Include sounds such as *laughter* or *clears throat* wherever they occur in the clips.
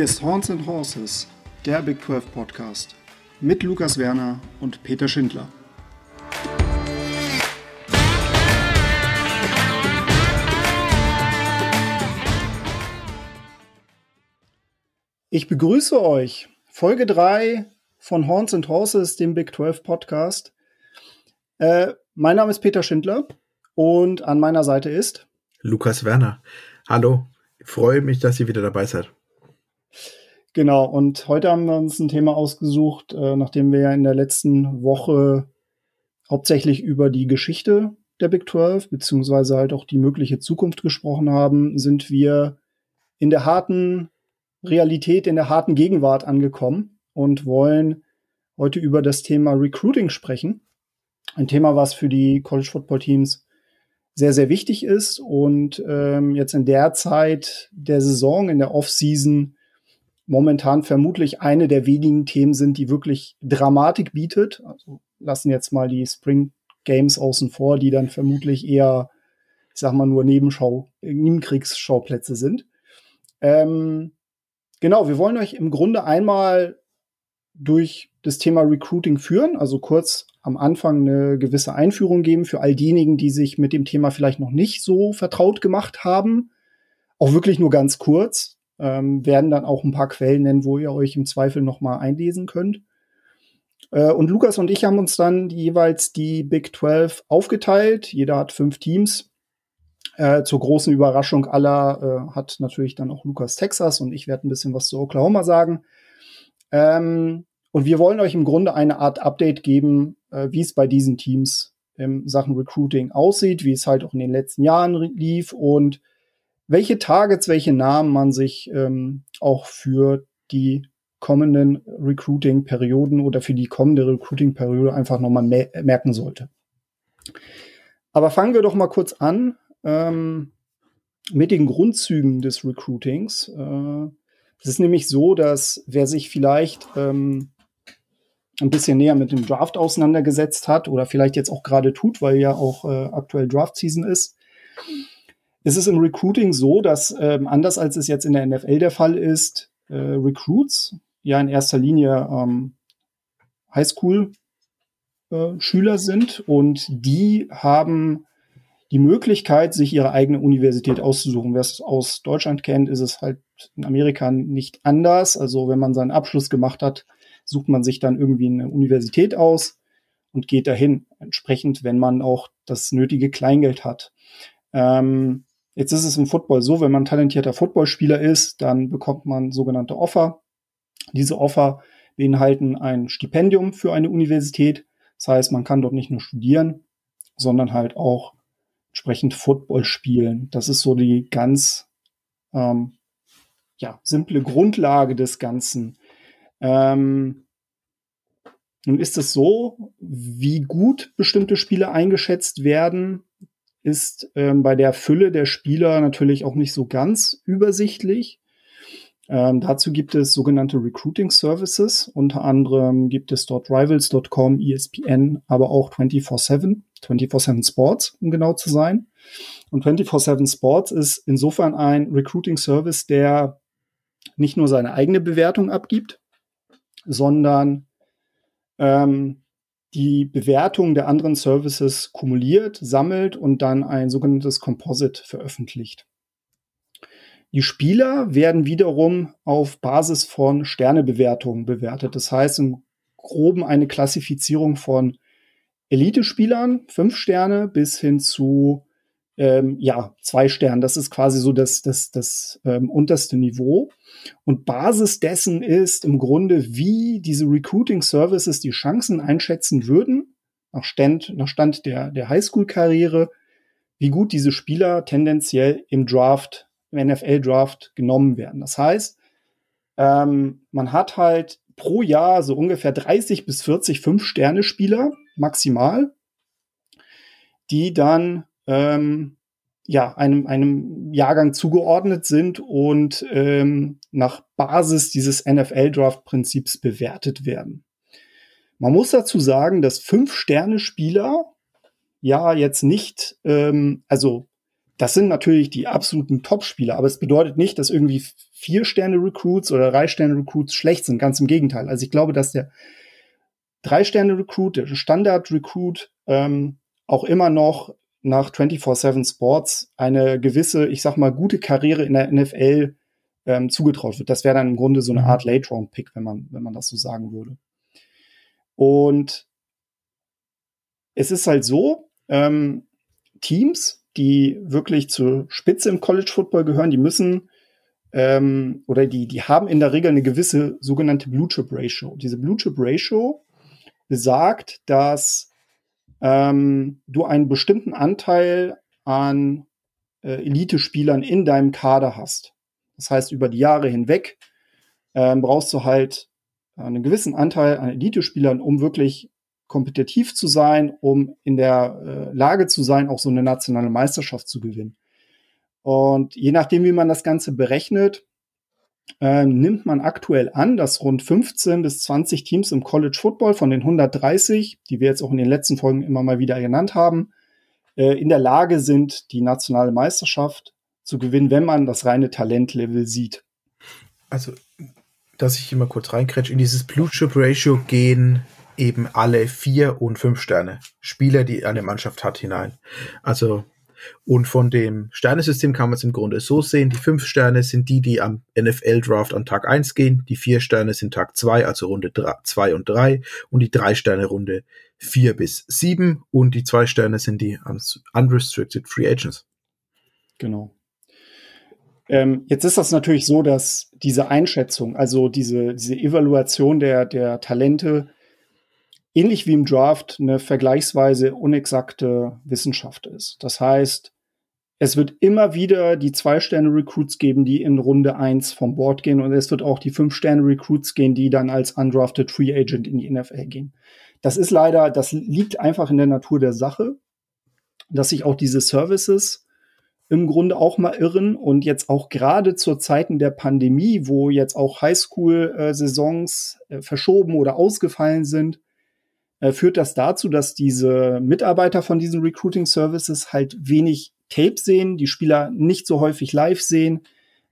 Hier ist Horns and Horses, der Big 12 Podcast mit Lukas Werner und Peter Schindler. Ich begrüße euch. Folge 3 von Horns and Horses, dem Big 12 Podcast. Äh, mein Name ist Peter Schindler und an meiner Seite ist Lukas Werner. Hallo, ich freue mich, dass ihr wieder dabei seid. Genau, und heute haben wir uns ein Thema ausgesucht, äh, nachdem wir ja in der letzten Woche hauptsächlich über die Geschichte der Big 12 beziehungsweise halt auch die mögliche Zukunft gesprochen haben, sind wir in der harten Realität, in der harten Gegenwart angekommen und wollen heute über das Thema Recruiting sprechen. Ein Thema, was für die College Football Teams sehr, sehr wichtig ist und ähm, jetzt in der Zeit der Saison, in der Offseason, momentan vermutlich eine der wenigen Themen sind, die wirklich Dramatik bietet. Also lassen jetzt mal die Spring Games außen vor, die dann vermutlich eher, ich sag mal, nur Nebenschau, Nebenkriegsschauplätze sind. Ähm, genau, wir wollen euch im Grunde einmal durch das Thema Recruiting führen, also kurz am Anfang eine gewisse Einführung geben für all diejenigen, die sich mit dem Thema vielleicht noch nicht so vertraut gemacht haben. Auch wirklich nur ganz kurz. Ähm, werden dann auch ein paar Quellen nennen, wo ihr euch im Zweifel noch mal einlesen könnt. Äh, und Lukas und ich haben uns dann jeweils die Big 12 aufgeteilt. Jeder hat fünf Teams. Äh, zur großen Überraschung aller äh, hat natürlich dann auch Lukas Texas und ich werde ein bisschen was zu Oklahoma sagen. Ähm, und wir wollen euch im Grunde eine Art Update geben, äh, wie es bei diesen Teams in Sachen Recruiting aussieht, wie es halt auch in den letzten Jahren lief und welche Targets, welche Namen man sich ähm, auch für die kommenden Recruiting-Perioden oder für die kommende Recruiting-Periode einfach nochmal merken sollte. Aber fangen wir doch mal kurz an ähm, mit den Grundzügen des Recruitings. Äh, es ist nämlich so, dass wer sich vielleicht ähm, ein bisschen näher mit dem Draft auseinandergesetzt hat oder vielleicht jetzt auch gerade tut, weil ja auch äh, aktuell Draft-Season ist, ist es im Recruiting so, dass ähm, anders als es jetzt in der NFL der Fall ist, äh, Recruits ja in erster Linie ähm, Highschool-Schüler äh, sind und die haben die Möglichkeit, sich ihre eigene Universität auszusuchen. Wer es aus Deutschland kennt, ist es halt in Amerika nicht anders. Also wenn man seinen Abschluss gemacht hat, sucht man sich dann irgendwie eine Universität aus und geht dahin. Entsprechend, wenn man auch das nötige Kleingeld hat. Ähm, jetzt ist es im Football so, wenn man talentierter Footballspieler ist, dann bekommt man sogenannte Offer. Diese Offer beinhalten ein Stipendium für eine Universität. Das heißt, man kann dort nicht nur studieren, sondern halt auch entsprechend Football spielen. Das ist so die ganz ähm, ja, simple Grundlage des Ganzen. Ähm, nun ist es so, wie gut bestimmte Spiele eingeschätzt werden, ist ähm, bei der Fülle der Spieler natürlich auch nicht so ganz übersichtlich. Ähm, dazu gibt es sogenannte Recruiting Services. Unter anderem gibt es dort Rivals.com, ESPN, aber auch 24-7, 24-7 Sports, um genau zu sein. Und 24-7 Sports ist insofern ein Recruiting Service, der nicht nur seine eigene Bewertung abgibt, sondern ähm, die Bewertung der anderen Services kumuliert, sammelt und dann ein sogenanntes Composite veröffentlicht. Die Spieler werden wiederum auf Basis von Sternebewertungen bewertet. Das heißt im Groben eine Klassifizierung von Elite-Spielern, fünf Sterne, bis hin zu ähm, ja, zwei Sternen. Das ist quasi so das, das, das ähm, unterste Niveau. Und Basis dessen ist im Grunde, wie diese Recruiting Services die Chancen einschätzen würden, nach Stand, nach Stand der, der Highschool-Karriere, wie gut diese Spieler tendenziell im Draft, im NFL-Draft genommen werden. Das heißt, ähm, man hat halt pro Jahr so ungefähr 30 bis 40 Fünf-Sterne-Spieler maximal, die dann ähm, ja, einem, einem Jahrgang zugeordnet sind und ähm, nach Basis dieses NFL-Draft-Prinzips bewertet werden. Man muss dazu sagen, dass Fünf-Sterne-Spieler ja jetzt nicht, ähm, also das sind natürlich die absoluten Top-Spieler, aber es bedeutet nicht, dass irgendwie vier Sterne Recruits oder drei Sterne Recruits schlecht sind. Ganz im Gegenteil. Also ich glaube, dass der drei Sterne Recruit, der Standard Recruit, ähm, auch immer noch nach 24/7 Sports eine gewisse, ich sag mal, gute Karriere in der NFL ähm, zugetraut wird. Das wäre dann im Grunde so eine mhm. Art Late-Round-Pick, wenn man, wenn man das so sagen würde. Und es ist halt so, ähm, Teams, die wirklich zur Spitze im College Football gehören, die müssen ähm, oder die, die haben in der Regel eine gewisse sogenannte Blue Chip Ratio. Diese Blue Chip Ratio besagt, dass ähm, du einen bestimmten Anteil an äh, Elite-Spielern in deinem Kader hast. Das heißt, über die Jahre hinweg ähm, brauchst du halt einen gewissen Anteil an Elite-Spielern, um wirklich kompetitiv zu sein, um in der äh, Lage zu sein, auch so eine nationale Meisterschaft zu gewinnen. Und je nachdem, wie man das Ganze berechnet, äh, nimmt man aktuell an, dass rund 15 bis 20 Teams im College Football von den 130, die wir jetzt auch in den letzten Folgen immer mal wieder genannt haben, äh, in der Lage sind, die nationale Meisterschaft zu gewinnen, wenn man das reine Talentlevel sieht. Also, dass ich immer kurz reinkretsch, in dieses Blue Chip Ratio gehen eben alle vier und fünf Sterne Spieler, die eine Mannschaft hat, hinein. Also und von dem Sternesystem kann man es im Grunde so sehen, die fünf Sterne sind die, die am NFL-Draft an Tag eins gehen, die vier Sterne sind Tag zwei, also Runde zwei und drei und die drei Sterne Runde vier bis sieben und die zwei Sterne sind die Unrestricted Free Agents. Genau. Ähm, jetzt ist das natürlich so, dass diese Einschätzung, also diese, diese Evaluation der, der Talente, ähnlich wie im Draft eine vergleichsweise unexakte Wissenschaft ist. Das heißt, es wird immer wieder die Zwei-Sterne-Recruits geben, die in Runde eins vom Board gehen und es wird auch die Fünf-Sterne-Recruits gehen, die dann als undrafted Free Agent in die NFL gehen. Das ist leider, das liegt einfach in der Natur der Sache, dass sich auch diese Services im Grunde auch mal irren und jetzt auch gerade zur Zeiten der Pandemie, wo jetzt auch Highschool-Saisons äh, verschoben oder ausgefallen sind, äh, führt das dazu, dass diese Mitarbeiter von diesen Recruiting Services halt wenig Tape sehen, die Spieler nicht so häufig live sehen,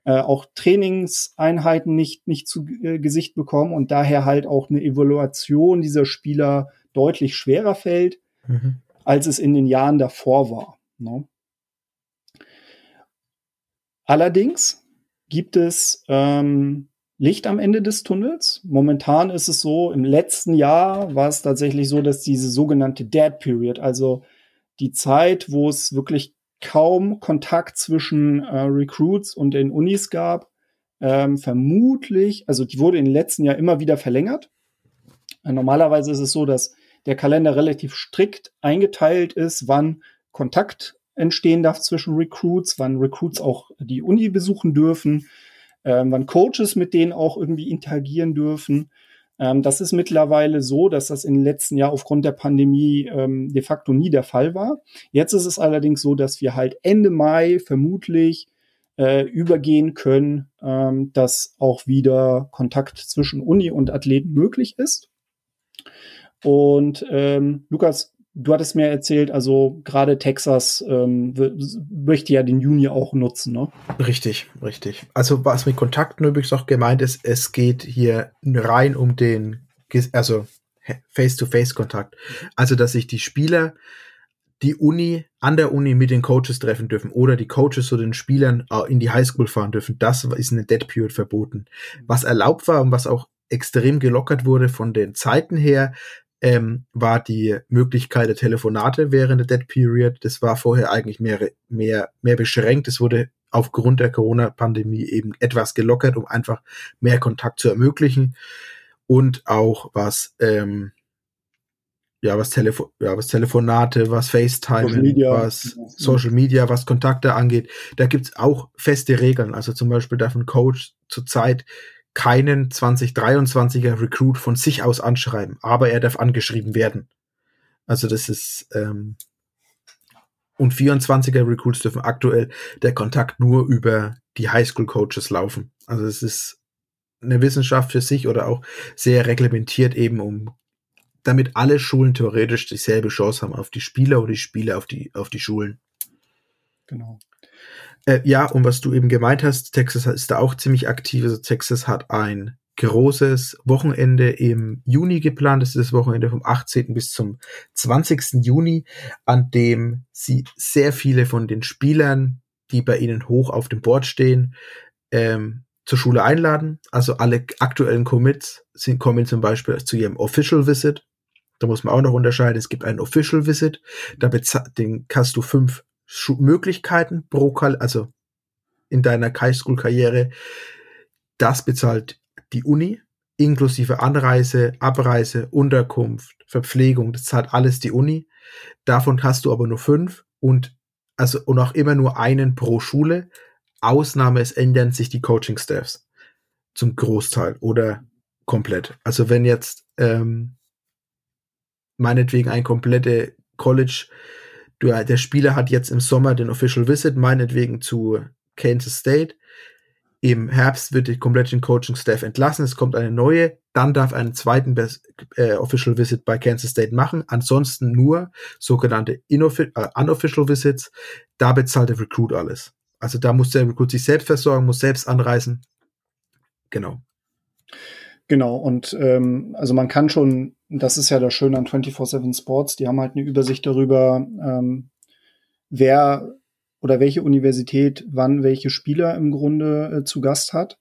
äh, auch Trainingseinheiten nicht, nicht zu äh, Gesicht bekommen und daher halt auch eine Evaluation dieser Spieler deutlich schwerer fällt, mhm. als es in den Jahren davor war. Ne? Allerdings gibt es ähm, Licht am Ende des Tunnels. Momentan ist es so, im letzten Jahr war es tatsächlich so, dass diese sogenannte Dead Period, also die Zeit, wo es wirklich kaum Kontakt zwischen äh, Recruits und den Unis gab, ähm, vermutlich, also die wurde in den letzten Jahr immer wieder verlängert. Äh, normalerweise ist es so, dass der Kalender relativ strikt eingeteilt ist, wann Kontakt entstehen darf zwischen Recruits, wann Recruits auch die Uni besuchen dürfen ähm, wann Coaches mit denen auch irgendwie interagieren dürfen. Ähm, das ist mittlerweile so, dass das in den letzten Jahr aufgrund der Pandemie ähm, de facto nie der Fall war. Jetzt ist es allerdings so, dass wir halt Ende Mai vermutlich äh, übergehen können, ähm, dass auch wieder Kontakt zwischen Uni und Athleten möglich ist. Und ähm, Lukas, du hattest mir erzählt, also gerade Texas ähm, möchte ja den Juni auch nutzen, ne? Richtig, richtig. Also was mit Kontakten übrigens auch gemeint ist, es geht hier rein um den, also Face-to-Face-Kontakt. Also dass sich die Spieler die Uni an der Uni mit den Coaches treffen dürfen oder die Coaches zu den Spielern äh, in die Highschool fahren dürfen. Das ist eine Dead Period verboten. Was erlaubt war und was auch extrem gelockert wurde von den Zeiten her, ähm, war die Möglichkeit der Telefonate während der Dead Period. Das war vorher eigentlich mehr, mehr, mehr beschränkt. Es wurde aufgrund der Corona-Pandemie eben etwas gelockert, um einfach mehr Kontakt zu ermöglichen. Und auch was, ähm, ja, was, Telefo ja, was Telefonate, was FaceTime, Social Media. was Social Media, was Kontakte angeht. Da gibt's auch feste Regeln. Also zum Beispiel darf ein Coach zurzeit keinen 2023er Recruit von sich aus anschreiben, aber er darf angeschrieben werden. Also das ist ähm, und 24er Recruits dürfen aktuell der Kontakt nur über die Highschool Coaches laufen. Also es ist eine Wissenschaft für sich oder auch sehr reglementiert eben um damit alle Schulen theoretisch dieselbe Chance haben auf die Spieler oder die Spieler auf die auf die Schulen. Genau. Äh, ja, und was du eben gemeint hast, Texas ist da auch ziemlich aktiv. Also Texas hat ein großes Wochenende im Juni geplant. Das ist das Wochenende vom 18. bis zum 20. Juni, an dem sie sehr viele von den Spielern, die bei ihnen hoch auf dem Board stehen, ähm, zur Schule einladen. Also alle aktuellen Commits sind, kommen zum Beispiel zu ihrem Official Visit. Da muss man auch noch unterscheiden. Es gibt einen Official Visit. Da den kannst du fünf Möglichkeiten pro, Kal also in deiner Highschool-Karriere. Das bezahlt die Uni, inklusive Anreise, Abreise, Unterkunft, Verpflegung. Das zahlt alles die Uni. Davon hast du aber nur fünf und also und auch immer nur einen pro Schule. Ausnahme, es ändern sich die Coaching-Staffs zum Großteil oder komplett. Also wenn jetzt ähm, meinetwegen ein komplette College, du, der Spieler hat jetzt im Sommer den Official Visit, meinetwegen zu Kansas State. Im Herbst wird die komplette Coaching-Staff entlassen, es kommt eine neue, dann darf einen zweiten Best, äh, Official Visit bei Kansas State machen, ansonsten nur sogenannte äh, Unofficial Visits, da bezahlt der Recruit alles. Also da muss der Recruit sich selbst versorgen, muss selbst anreisen. Genau. Genau, und ähm, also man kann schon, das ist ja das Schöne an 24-7 Sports, die haben halt eine Übersicht darüber, ähm, wer oder welche Universität wann welche Spieler im Grunde äh, zu Gast hat.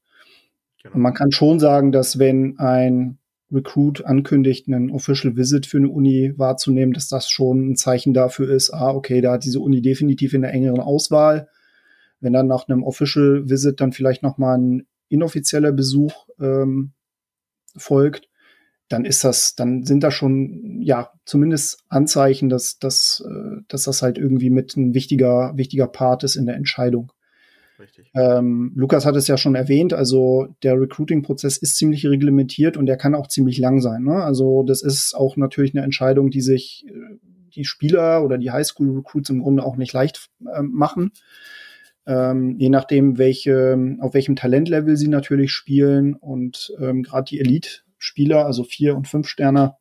Genau. Und man kann schon sagen, dass wenn ein Recruit ankündigt, einen Official Visit für eine Uni wahrzunehmen, dass das schon ein Zeichen dafür ist, ah, okay, da hat diese Uni definitiv in der engeren Auswahl. Wenn dann nach einem Official Visit dann vielleicht noch mal ein inoffizieller Besuch ähm, folgt, dann ist das, dann sind da schon, ja, zumindest Anzeichen, dass, dass, äh, dass das halt irgendwie mit ein wichtiger, wichtiger Part ist in der Entscheidung. Richtig. Ähm, Lukas hat es ja schon erwähnt, also der Recruiting-Prozess ist ziemlich reglementiert und der kann auch ziemlich lang sein. Ne? Also das ist auch natürlich eine Entscheidung, die sich äh, die Spieler oder die Highschool-Recruits im Grunde auch nicht leicht äh, machen. Ähm, je nachdem, welche, auf welchem Talentlevel sie natürlich spielen und ähm, gerade die Elite Spieler, also vier und fünf Sterne,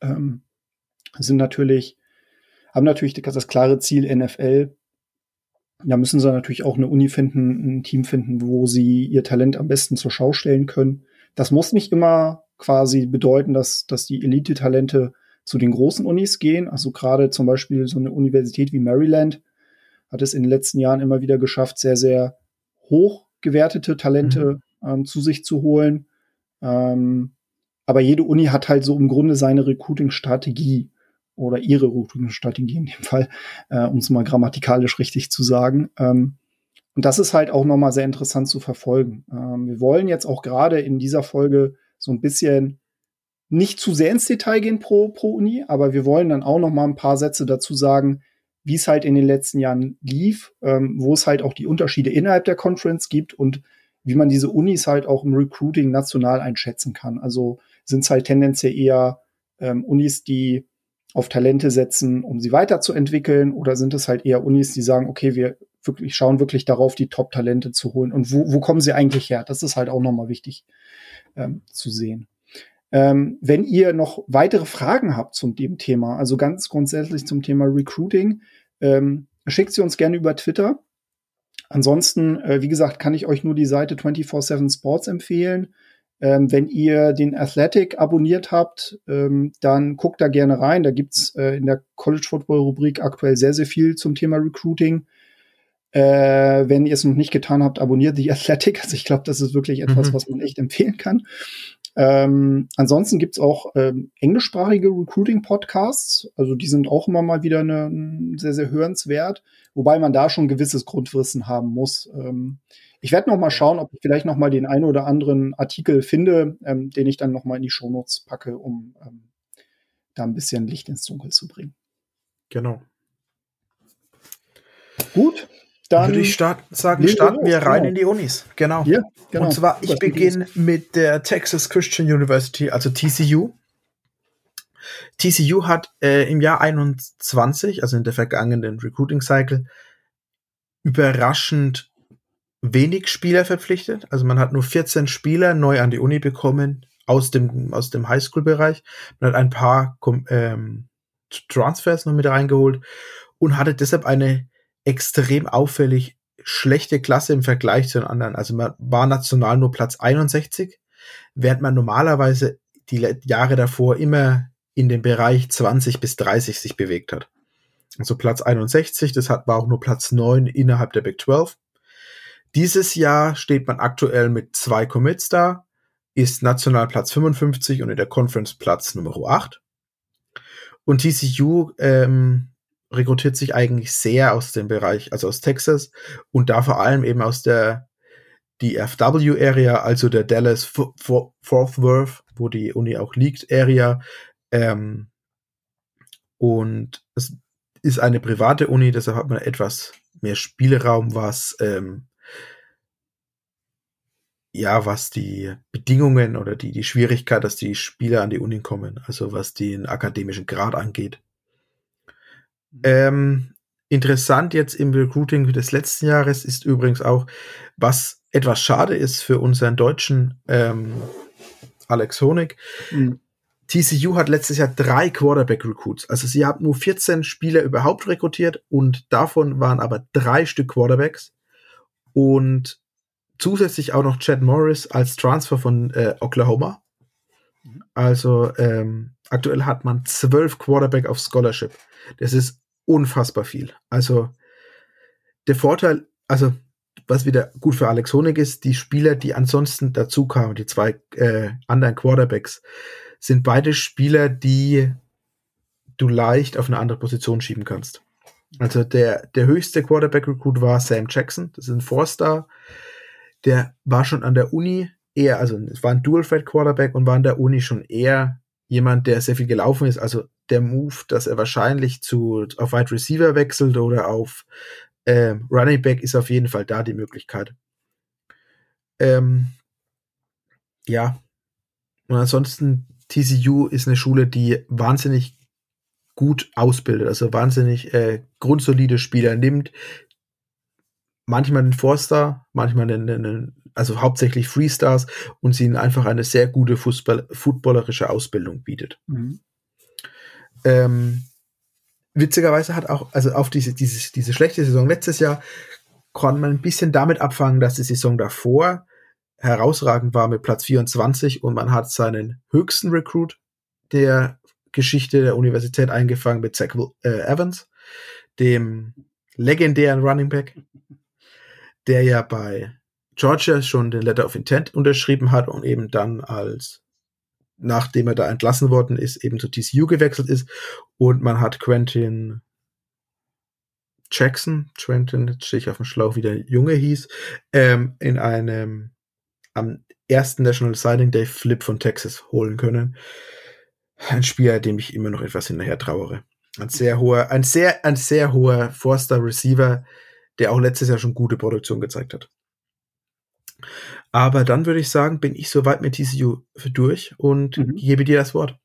ähm, sind natürlich, haben natürlich das klare Ziel NFL. Da müssen sie natürlich auch eine Uni finden, ein Team finden, wo sie ihr Talent am besten zur Schau stellen können. Das muss nicht immer quasi bedeuten, dass, dass die Elite-Talente zu den großen Unis gehen. Also gerade zum Beispiel so eine Universität wie Maryland hat es in den letzten Jahren immer wieder geschafft, sehr, sehr hoch gewertete Talente mhm. ähm, zu sich zu holen. Ähm, aber jede Uni hat halt so im Grunde seine Recruiting-Strategie oder ihre Recruiting-Strategie in dem Fall, äh, um es mal grammatikalisch richtig zu sagen. Ähm, und das ist halt auch nochmal sehr interessant zu verfolgen. Ähm, wir wollen jetzt auch gerade in dieser Folge so ein bisschen nicht zu sehr ins Detail gehen pro, pro Uni, aber wir wollen dann auch noch mal ein paar Sätze dazu sagen, wie es halt in den letzten Jahren lief, ähm, wo es halt auch die Unterschiede innerhalb der Conference gibt und wie man diese Unis halt auch im Recruiting national einschätzen kann. Also sind es halt tendenziell eher ähm, Unis, die auf Talente setzen, um sie weiterzuentwickeln, oder sind es halt eher Unis, die sagen, okay, wir wirklich schauen wirklich darauf, die Top-Talente zu holen. Und wo, wo kommen sie eigentlich her? Das ist halt auch nochmal wichtig ähm, zu sehen. Ähm, wenn ihr noch weitere Fragen habt zum dem Thema, also ganz grundsätzlich zum Thema Recruiting, ähm, schickt sie uns gerne über Twitter. Ansonsten, äh, wie gesagt, kann ich euch nur die Seite 24-7 Sports empfehlen. Ähm, wenn ihr den Athletic abonniert habt, ähm, dann guckt da gerne rein. Da gibt's äh, in der College Football Rubrik aktuell sehr, sehr viel zum Thema Recruiting. Äh, wenn ihr es noch nicht getan habt, abonniert die *laughs* Athletic. Also ich glaube, das ist wirklich etwas, mhm. was man echt empfehlen kann. Ähm, ansonsten gibt's auch ähm, englischsprachige Recruiting-Podcasts. Also die sind auch immer mal wieder eine, sehr, sehr hörenswert, wobei man da schon ein gewisses Grundwissen haben muss. Ich werde noch mal schauen, ob ich vielleicht noch mal den einen oder anderen Artikel finde, ähm, den ich dann noch mal in die Shownotes packe, um ähm, da ein bisschen Licht ins Dunkel zu bringen. Genau. Gut, dann würde ich start, sagen, starten wir rein genau. in die Unis. Genau. Ja, genau. Und zwar, ich beginne mit der Texas Christian University, also TCU. TCU hat äh, im Jahr 21, also in der vergangenen Recruiting Cycle, überraschend wenig Spieler verpflichtet. Also man hat nur 14 Spieler neu an die Uni bekommen aus dem, aus dem Highschool-Bereich. Man hat ein paar ähm, Transfers noch mit reingeholt und hatte deshalb eine extrem auffällig schlechte Klasse im Vergleich zu den anderen. Also man war national nur Platz 61, während man normalerweise die Jahre davor immer in dem Bereich 20 bis 30 sich bewegt hat. Also Platz 61, das hat, war auch nur Platz 9 innerhalb der Big 12. Dieses Jahr steht man aktuell mit zwei Commits da, ist national Platz 55 und in der Conference Platz Nummer 8. Und TCU ähm, rekrutiert sich eigentlich sehr aus dem Bereich, also aus Texas und da vor allem eben aus der DFW-Area, also der Dallas Fort Worth, wo die Uni auch liegt, Area. Ähm, und es ist eine private Uni, deshalb hat man etwas mehr Spielraum, was ähm, ja, was die Bedingungen oder die, die Schwierigkeit, dass die Spieler an die Uni kommen, also was den akademischen Grad angeht. Mhm. Ähm, interessant jetzt im Recruiting des letzten Jahres ist übrigens auch, was etwas schade ist für unseren deutschen ähm, Alex Honig. Mhm. TCU hat letztes Jahr drei Quarterback-Recruits. Also sie haben nur 14 Spieler überhaupt rekrutiert und davon waren aber drei Stück Quarterbacks. Und zusätzlich auch noch Chad Morris als Transfer von äh, Oklahoma. Also ähm, aktuell hat man zwölf Quarterback auf Scholarship. Das ist unfassbar viel. Also der Vorteil, also was wieder gut für Alex Honig ist, die Spieler, die ansonsten dazu kamen, die zwei äh, anderen Quarterbacks, sind beide Spieler, die du leicht auf eine andere Position schieben kannst. Also der, der höchste Quarterback-Recruit war Sam Jackson, das ist ein Four-Star der war schon an der Uni eher, also es war ein Dual-Threat-Quarterback und war an der Uni schon eher jemand, der sehr viel gelaufen ist. Also der Move, dass er wahrscheinlich zu, auf Wide Receiver wechselt oder auf ähm, Running Back, ist auf jeden Fall da die Möglichkeit. Ähm, ja. Und ansonsten, TCU ist eine Schule, die wahnsinnig gut ausbildet, also wahnsinnig äh, grundsolide Spieler nimmt, manchmal den Forster, manchmal den, den, also hauptsächlich Freestars und sie ihnen einfach eine sehr gute Fußball, footballerische Ausbildung bietet. Mhm. Ähm, witzigerweise hat auch, also auf diese, diese, diese schlechte Saison letztes Jahr, konnte man ein bisschen damit abfangen, dass die Saison davor herausragend war mit Platz 24 und man hat seinen höchsten Recruit der Geschichte der Universität eingefangen mit Zach äh, Evans, dem legendären Running Back der ja bei Georgia schon den Letter of Intent unterschrieben hat und eben dann als, nachdem er da entlassen worden ist, eben zu TCU gewechselt ist. Und man hat Quentin Jackson, Quentin, jetzt stehe ich auf dem Schlauch, wie der Junge hieß, ähm, in einem am ersten National Signing Day Flip von Texas holen können. Ein Spieler, dem ich immer noch etwas hinterher trauere. Ein sehr hoher, ein sehr, ein sehr hoher Forster Receiver, der auch letztes Jahr schon gute Produktion gezeigt hat. Aber dann würde ich sagen, bin ich soweit mit TCU durch und mhm. gebe dir das Wort.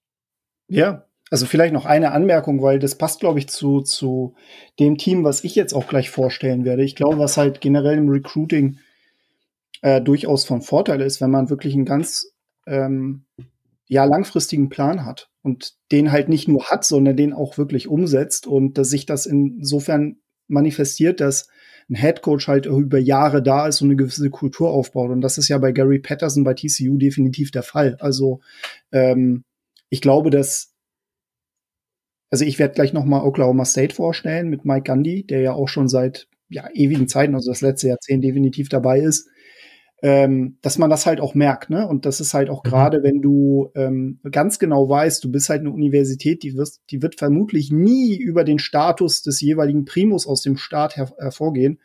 Ja, also vielleicht noch eine Anmerkung, weil das passt, glaube ich, zu, zu dem Team, was ich jetzt auch gleich vorstellen werde. Ich glaube, was halt generell im Recruiting äh, durchaus von Vorteil ist, wenn man wirklich einen ganz ähm, ja, langfristigen Plan hat und den halt nicht nur hat, sondern den auch wirklich umsetzt und dass sich das insofern manifestiert, dass ein Head Coach halt über Jahre da ist und eine gewisse Kultur aufbaut. Und das ist ja bei Gary Patterson bei TCU definitiv der Fall. Also ähm, ich glaube, dass also ich werde gleich noch mal Oklahoma State vorstellen mit Mike Gundy, der ja auch schon seit ja, ewigen Zeiten, also das letzte Jahrzehnt definitiv dabei ist ähm, dass man das halt auch merkt, ne? Und das ist halt auch mhm. gerade, wenn du ähm, ganz genau weißt, du bist halt eine Universität, die, wirst, die wird vermutlich nie über den Status des jeweiligen Primus aus dem Staat her hervorgehen,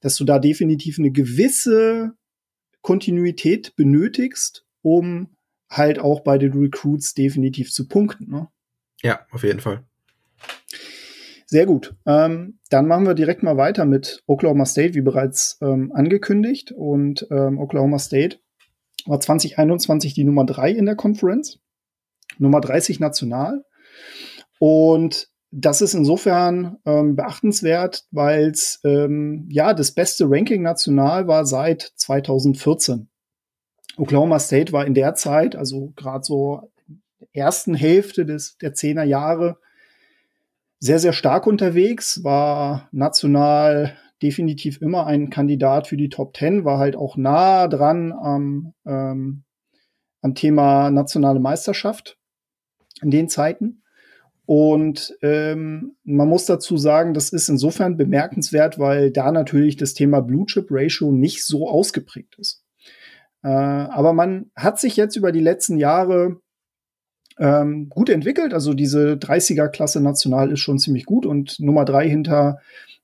dass du da definitiv eine gewisse Kontinuität benötigst, um halt auch bei den Recruits definitiv zu punkten. Ne? Ja, auf jeden Fall. Sehr gut. Ähm, dann machen wir direkt mal weiter mit Oklahoma State, wie bereits ähm, angekündigt. Und ähm, Oklahoma State war 2021 die Nummer 3 in der Conference, Nummer 30 national. Und das ist insofern ähm, beachtenswert, weil es ähm, ja das beste Ranking national war seit 2014. Oklahoma State war in der Zeit, also gerade so ersten Hälfte des der Zehner Jahre, sehr, sehr stark unterwegs, war national definitiv immer ein Kandidat für die Top 10, war halt auch nah dran am, ähm, am Thema nationale Meisterschaft in den Zeiten. Und ähm, man muss dazu sagen, das ist insofern bemerkenswert, weil da natürlich das Thema Blue Chip Ratio nicht so ausgeprägt ist. Äh, aber man hat sich jetzt über die letzten Jahre ähm, gut entwickelt. Also diese 30er-Klasse national ist schon ziemlich gut und Nummer drei hinter,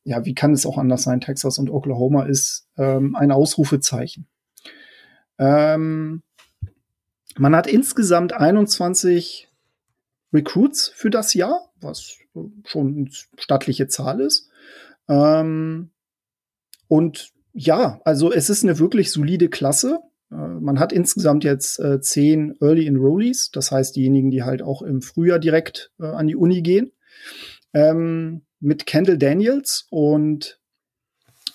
ja, wie kann es auch anders sein, Texas und Oklahoma ist ähm, ein Ausrufezeichen. Ähm, man hat insgesamt 21 Recruits für das Jahr, was schon eine stattliche Zahl ist. Ähm, und ja, also es ist eine wirklich solide Klasse. Äh, man hat insgesamt jetzt äh, zehn Early Enrollees, das heißt diejenigen, die halt auch im Frühjahr direkt äh, an die Uni gehen. Ähm, mit Kendall Daniels und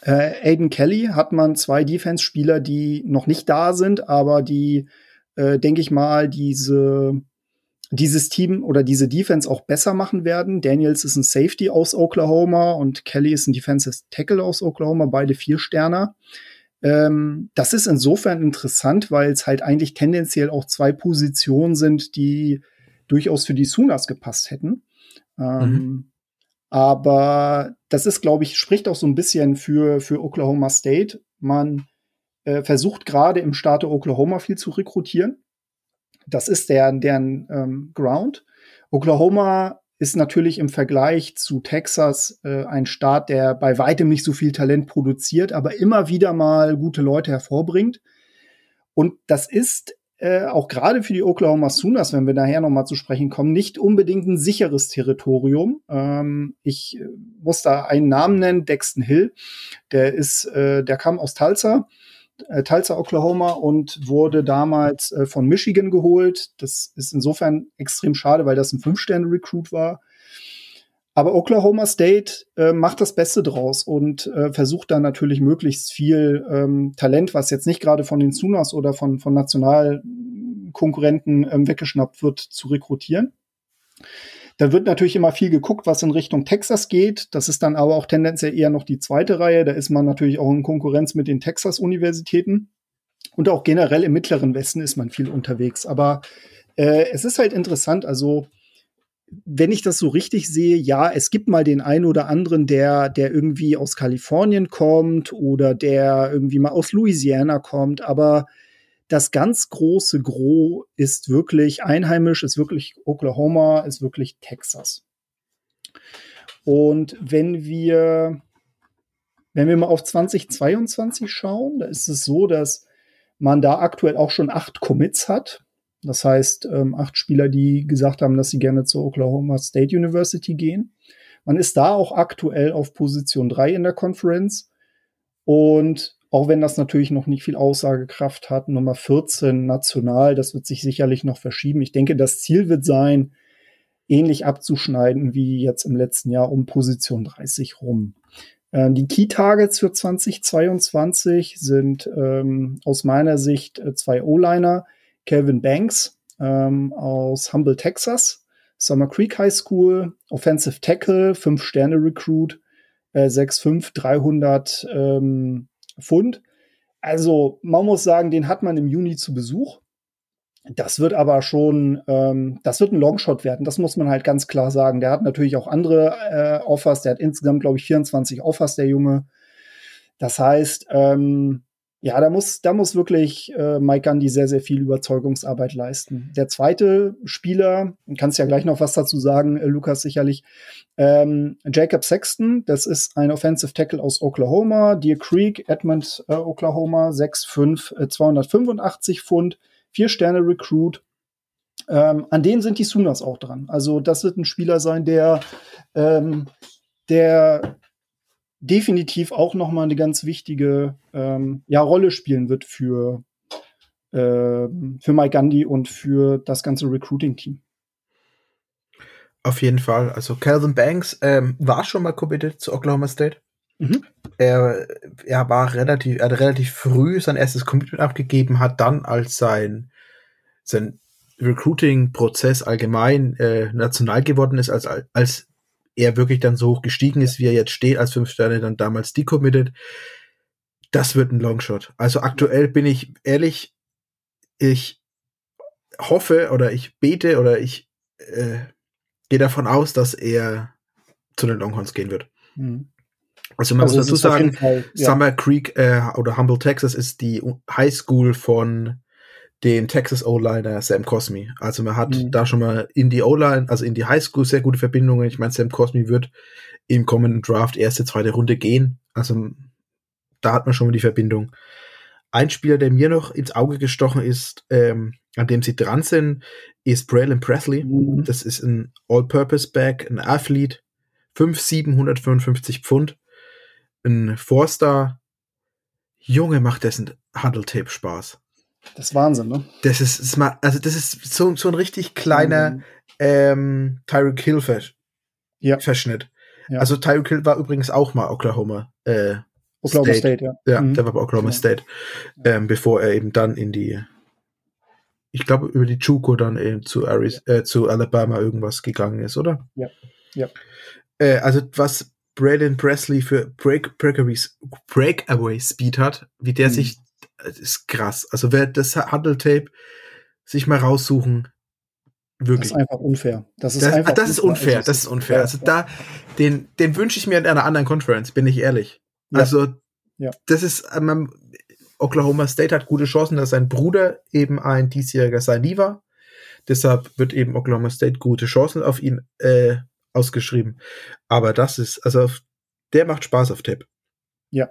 Aiden Kelly hat man zwei Defense-Spieler, die noch nicht da sind, aber die, denke ich mal, diese dieses Team oder diese Defense auch besser machen werden. Daniels ist ein Safety aus Oklahoma und Kelly ist ein Defensive Tackle aus Oklahoma, beide vier Sterner. Ähm, das ist insofern interessant, weil es halt eigentlich tendenziell auch zwei Positionen sind, die durchaus für die Sooners gepasst hätten. Ähm, mhm. Aber das ist, glaube ich, spricht auch so ein bisschen für, für Oklahoma State. Man äh, versucht gerade im Staate Oklahoma viel zu rekrutieren. Das ist der, deren ähm, Ground. Oklahoma ist natürlich im Vergleich zu Texas äh, ein Staat, der bei weitem nicht so viel Talent produziert, aber immer wieder mal gute Leute hervorbringt. Und das ist äh, auch gerade für die Oklahoma Sooners, wenn wir nachher noch mal zu sprechen kommen, nicht unbedingt ein sicheres Territorium. Ähm, ich äh, muss da einen Namen nennen, Dexton Hill. Der ist, äh, der kam aus Tulsa äh, Tulsa, Oklahoma und wurde damals äh, von Michigan geholt. Das ist insofern extrem schade, weil das ein Fünf-Sterne-Recruit war. Aber Oklahoma State äh, macht das Beste draus und äh, versucht dann natürlich möglichst viel ähm, Talent, was jetzt nicht gerade von den Sooners oder von, von Nationalkonkurrenten ähm, weggeschnappt wird, zu rekrutieren. Da wird natürlich immer viel geguckt, was in Richtung Texas geht. Das ist dann aber auch tendenziell eher noch die zweite Reihe. Da ist man natürlich auch in Konkurrenz mit den Texas-Universitäten. Und auch generell im mittleren Westen ist man viel unterwegs. Aber äh, es ist halt interessant, also wenn ich das so richtig sehe, ja, es gibt mal den einen oder anderen, der, der irgendwie aus Kalifornien kommt oder der irgendwie mal aus Louisiana kommt, aber das ganz große Gros ist wirklich einheimisch, ist wirklich Oklahoma, ist wirklich Texas. Und wenn wir, wenn wir mal auf 2022 schauen, da ist es so, dass man da aktuell auch schon acht Commits hat. Das heißt, ähm, acht Spieler, die gesagt haben, dass sie gerne zur Oklahoma State University gehen. Man ist da auch aktuell auf Position drei in der Conference. Und auch wenn das natürlich noch nicht viel Aussagekraft hat, Nummer 14 national, das wird sich sicherlich noch verschieben. Ich denke, das Ziel wird sein, ähnlich abzuschneiden wie jetzt im letzten Jahr um Position 30 rum. Äh, die Key Targets für 2022 sind ähm, aus meiner Sicht äh, zwei O-Liner. Calvin Banks ähm, aus Humble, Texas, Summer Creek High School, Offensive Tackle, 5-Sterne-Recruit, äh, 6'5, 300 ähm, Pfund. Also man muss sagen, den hat man im Juni zu Besuch. Das wird aber schon, ähm, das wird ein Longshot werden. Das muss man halt ganz klar sagen. Der hat natürlich auch andere äh, Offers. Der hat insgesamt, glaube ich, 24 Offers, der Junge. Das heißt, ähm, ja, da muss, da muss wirklich äh, Mike Gandhi sehr, sehr viel Überzeugungsarbeit leisten. Der zweite Spieler, kannst ja gleich noch was dazu sagen, äh, Lukas sicherlich, ähm, Jacob Sexton, das ist ein Offensive Tackle aus Oklahoma, Deer Creek, Edmond, äh, Oklahoma, 6'5, äh, 285 Pfund, vier Sterne Recruit. Ähm, an denen sind die Sooners auch dran. Also das wird ein Spieler sein, der, ähm, der definitiv auch noch mal eine ganz wichtige ähm, ja, Rolle spielen wird für, äh, für Mike Gandhi und für das ganze Recruiting-Team. Auf jeden Fall. Also Calvin Banks ähm, war schon mal committed zu Oklahoma State. Mhm. Er, er war relativ, er hat relativ früh sein erstes Commitment abgegeben, hat dann als sein, sein Recruiting-Prozess allgemein äh, national geworden ist, als, als er wirklich dann so hoch gestiegen ist, wie er jetzt steht, als fünf Sterne dann damals decommitted, das wird ein Longshot. Also aktuell bin ich ehrlich, ich hoffe oder ich bete oder ich äh, gehe davon aus, dass er zu den Longhorns gehen wird. Mhm. Also man also muss dazu sagen, Fall, ja. Summer Creek äh, oder Humble, Texas ist die High School von dem Texas O-Liner Sam Cosmi. Also man hat mhm. da schon mal in die O-Line, also in die High School sehr gute Verbindungen. Ich meine, Sam Cosmi wird im kommenden Draft erste, zweite Runde gehen. Also da hat man schon mal die Verbindung. Ein Spieler, der mir noch ins Auge gestochen ist, ähm, an dem sie dran sind, ist Braylon Presley. Mhm. Das ist ein All-Purpose-Back, ein Athlete, 5'7", 155 Pfund ein Forster, Junge, macht dessen Handle-Tape Spaß. Das ist Wahnsinn, ne? Das ist, mal, also das ist so, so ein richtig kleiner mhm. ähm, Tyreek Hill -Versch ja. Verschnitt. Ja. Also Tyreek Hill war übrigens auch mal Oklahoma. Äh, Oklahoma State, State ja. Ja, mhm. der war bei Oklahoma ja. State, ähm, bevor er eben dann in die, ich glaube über die Chuko dann eben zu, Aris, äh, zu Alabama irgendwas gegangen ist, oder? Ja, ja. Äh, also was Braden Presley für Break, Breakaway, Breakaway Speed hat, wie der mhm. sich, ist krass. Also wer das Handle Tape sich mal raussuchen, wirklich. Das ist einfach unfair. Das ist, das, einfach das ist unfair. Also, das ist unfair. Also da, den, den wünsche ich mir in einer anderen Conference, bin ich ehrlich. Ja. Also, ja. das ist, ähm, Oklahoma State hat gute Chancen, dass sein Bruder eben ein diesjähriger Signie war. Deshalb wird eben Oklahoma State gute Chancen auf ihn äh, ausgeschrieben. Aber das ist, also der macht Spaß auf Tipp. Ja.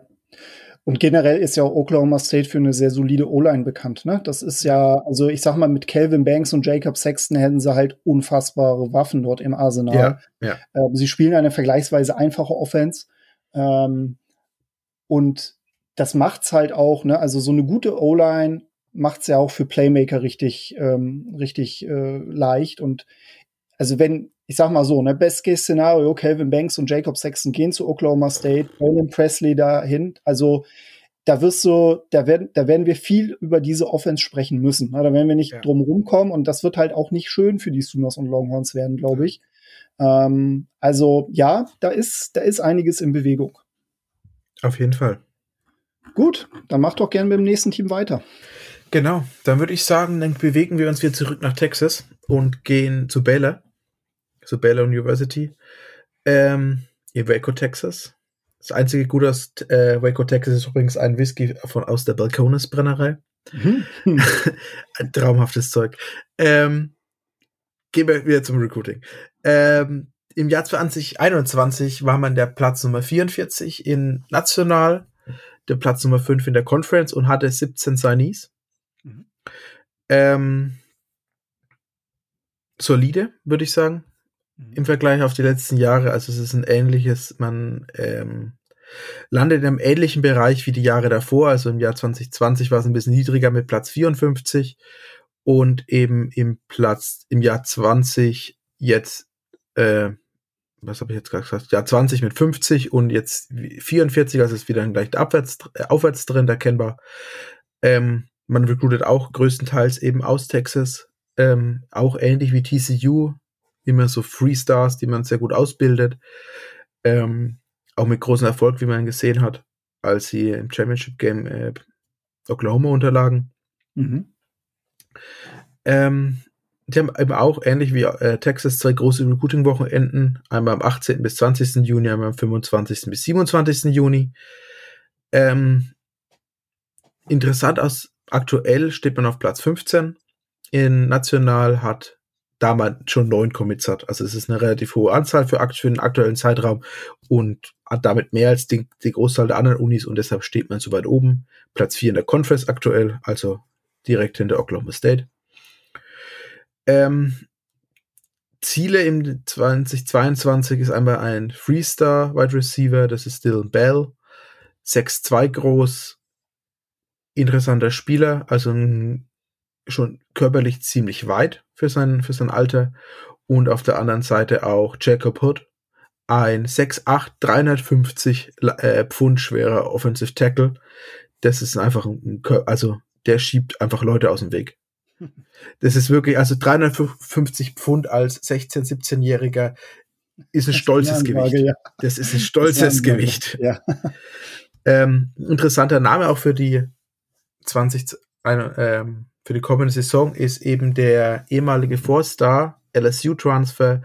Und generell ist ja auch Oklahoma State für eine sehr solide O-Line bekannt. Ne? Das ist ja, also ich sag mal, mit Calvin Banks und Jacob Sexton hätten sie halt unfassbare Waffen dort im Arsenal. Ja, ja. Ähm, sie spielen eine vergleichsweise einfache Offense. Ähm, und das macht's halt auch, ne? Also so eine gute O-Line macht's ja auch für Playmaker richtig, ähm, richtig äh, leicht. Und also wenn, ich sag mal so, ne, Best-Case-Szenario, Calvin Banks und Jacob Sexton gehen zu Oklahoma State, Colin Presley dahin. Also da wirst du, da werden, da werden wir viel über diese Offense sprechen müssen. Ne? Da werden wir nicht ja. drum rumkommen und das wird halt auch nicht schön für die Sooners und Longhorns werden, glaube ich. Ähm, also ja, da ist, da ist einiges in Bewegung. Auf jeden Fall. Gut, dann mach doch gerne mit dem nächsten Team weiter. Genau, dann würde ich sagen, dann bewegen wir uns wieder zurück nach Texas und gehen zu Baylor so Baylor University, ähm, in Waco, Texas. Das einzige Gute aus äh, Waco, Texas ist übrigens ein Whisky von, aus der Balcones Brennerei. Mhm. *laughs* ein traumhaftes Zeug. Ähm, gehen wir wieder zum Recruiting. Ähm, Im Jahr 2021 war man der Platz Nummer 44 in National, der Platz Nummer 5 in der Conference und hatte 17 Signees. Mhm. Ähm, solide, würde ich sagen im Vergleich auf die letzten Jahre. Also es ist ein ähnliches, man ähm, landet in einem ähnlichen Bereich wie die Jahre davor. Also im Jahr 2020 war es ein bisschen niedriger mit Platz 54 und eben im Platz im Jahr 20 jetzt äh, was habe ich jetzt gerade gesagt? Ja, 20 mit 50 und jetzt 44, also ist wieder ein leicht abwärts, äh, Aufwärtstrend erkennbar. Ähm, man recruitet auch größtenteils eben aus Texas, ähm, auch ähnlich wie TCU, immer so Freestars, die man sehr gut ausbildet. Ähm, auch mit großem Erfolg, wie man gesehen hat, als sie im Championship Game äh, Oklahoma unterlagen. Mhm. Ähm, die haben eben auch ähnlich wie äh, Texas zwei große Recruiting-Wochenenden, einmal am 18. bis 20. Juni, einmal am 25. bis 27. Juni. Ähm, interessant aus aktuell steht man auf Platz 15. In National hat da man schon neun Commits hat. Also es ist eine relativ hohe Anzahl für, für den aktuellen Zeitraum und hat damit mehr als die, die Großteil der anderen Unis und deshalb steht man so weit oben. Platz 4 in der Conference aktuell, also direkt hinter Oklahoma State. Ähm, Ziele im 2022 ist einmal ein Freestar Wide Receiver, das ist Dylan Bell, 6'2 groß, interessanter Spieler, also ein schon körperlich ziemlich weit für sein, für sein Alter. Und auf der anderen Seite auch Jacob Hood, ein 6'8, 350 äh, Pfund schwerer Offensive Tackle. Das ist einfach ein, also der schiebt einfach Leute aus dem Weg. *laughs* Das ist wirklich, also 350 Pfund als 16-, 17-Jähriger ist ein stolzes Gewicht. Ja. Das ist ein stolzes Gewicht. Ja. Ähm, interessanter Name auch für die 20, ähm, für die kommende Saison ist eben der ehemalige Four-Star LSU-Transfer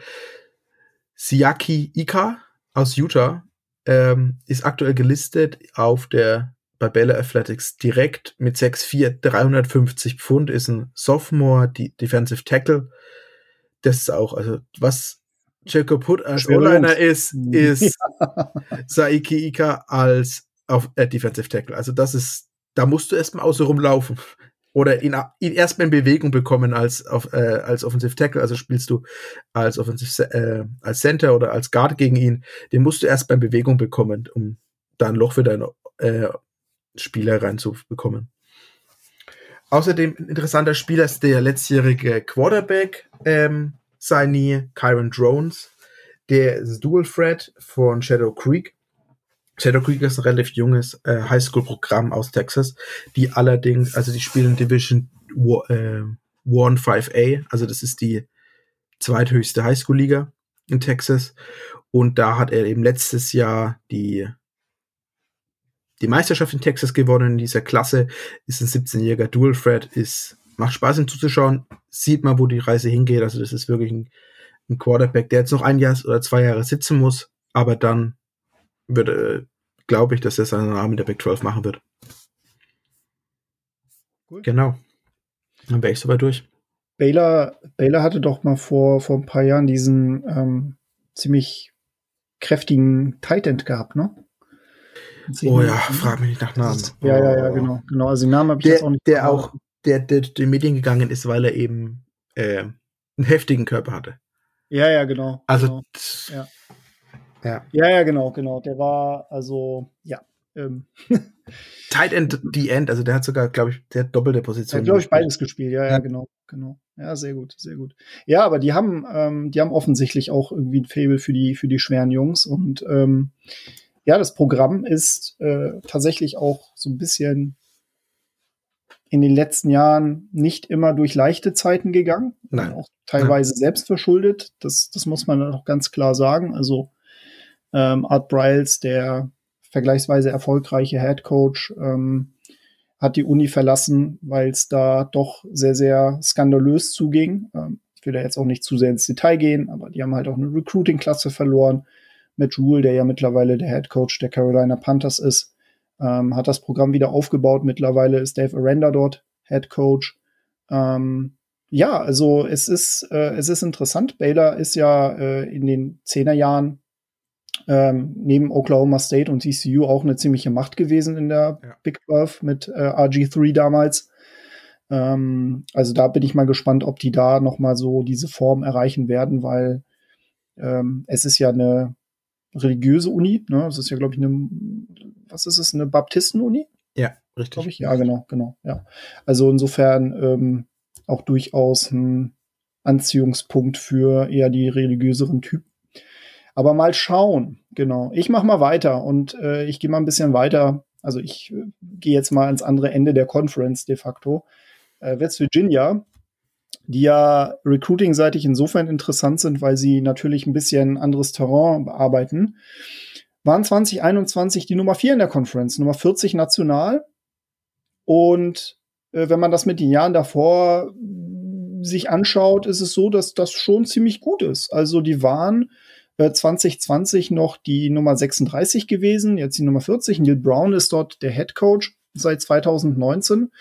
Siaki Ika aus Utah. Ähm, ist aktuell gelistet auf der bei Bella Athletics direkt mit 6'4, 350 Pfund, ist ein Sophomore, die Defensive Tackle. Das ist auch, also was Jacob Hood als O-Liner ist, ist ja. *laughs* Saiki Ika als auf äh, Defensive Tackle. Also das ist, da musst du erstmal außer rumlaufen oder ihn, ihn erstmal in Bewegung bekommen als auf, äh, als Offensive Tackle. Also spielst du als Offensive äh, als Center oder als Guard gegen ihn, den musst du erstmal in Bewegung bekommen, um da ein Loch für deine äh, Spieler reinzubekommen. Außerdem ein interessanter Spieler ist der letztjährige Quarterback ähm, Signee Kyron Drones. Der ist Dual Threat von Shadow Creek. Shadow Creek ist ein relativ junges äh, Highschool-Programm aus Texas, die allerdings, also die spielen Division äh, 1 5A, also das ist die zweithöchste Highschool-Liga in Texas. Und da hat er eben letztes Jahr die, die Meisterschaft in Texas gewonnen in dieser Klasse. Ist ein 17-jähriger Dual Threat, ist, macht Spaß ihm zuzuschauen, sieht man, wo die Reise hingeht. Also das ist wirklich ein, ein Quarterback, der jetzt noch ein Jahr oder zwei Jahre sitzen muss, aber dann würde, glaube ich, dass er seinen Namen in der Big 12 machen wird. Cool. Genau. Dann wäre ich soweit durch. Baylor, Baylor hatte doch mal vor, vor ein paar Jahren diesen ähm, ziemlich kräftigen Tight End gehabt, ne? Oh ja, frag mich nicht nach Namen. Ja, ja, ja, genau. genau. Also den Namen habe ich der, jetzt auch nicht. Der auch, der, der den Medien gegangen ist, weil er eben äh, einen heftigen Körper hatte. Ja, ja, genau. Also genau. Ja. Ja. ja, ja, genau, genau. Der war, also, ja. Ähm. *laughs* Tight End, die End, also der hat sogar, glaube ich, der hat doppelte Position. Ja, glaube ich, beides gespielt, ja, ja, ja, genau, genau. Ja, sehr gut, sehr gut. Ja, aber die haben, ähm, die haben offensichtlich auch irgendwie ein Fable für die, für die schweren Jungs und ähm, ja, das Programm ist äh, tatsächlich auch so ein bisschen in den letzten Jahren nicht immer durch leichte Zeiten gegangen. Nein. Auch teilweise Nein. selbst verschuldet. Das, das muss man auch ganz klar sagen. Also ähm, Art Briles, der vergleichsweise erfolgreiche Head Coach, ähm, hat die Uni verlassen, weil es da doch sehr, sehr skandalös zuging. Ähm, ich will da jetzt auch nicht zu sehr ins Detail gehen, aber die haben halt auch eine Recruiting-Klasse verloren. Mit Rule, der ja mittlerweile der Head Coach der Carolina Panthers ist, ähm, hat das Programm wieder aufgebaut. Mittlerweile ist Dave Aranda dort Head Coach. Ähm, ja, also es ist, äh, es ist interessant. Baylor ist ja äh, in den Zehnerjahren ähm, neben Oklahoma State und TCU auch eine ziemliche Macht gewesen in der ja. Big 12 mit äh, RG3 damals. Ähm, also da bin ich mal gespannt, ob die da noch mal so diese Form erreichen werden, weil ähm, es ist ja eine religiöse Uni. Ne? Es ist ja, glaube ich, eine, was ist es, eine Baptisten-Uni? Ja, richtig. Ich. Ja, genau, genau. Ja. Also insofern ähm, auch durchaus ein Anziehungspunkt für eher die religiöseren Typen. Aber mal schauen, genau. Ich mache mal weiter und äh, ich gehe mal ein bisschen weiter. Also ich äh, gehe jetzt mal ans andere Ende der Conference de facto. Äh, West Virginia, die ja recruiting-seitig insofern interessant sind, weil sie natürlich ein bisschen anderes Terrain bearbeiten, waren 2021 die Nummer 4 in der Conference, Nummer 40 national. Und äh, wenn man das mit den Jahren davor sich anschaut, ist es so, dass das schon ziemlich gut ist. Also die waren 2020 äh, noch die Nummer 36 gewesen, jetzt die Nummer 40. Neil Brown ist dort der Head Coach seit 2019.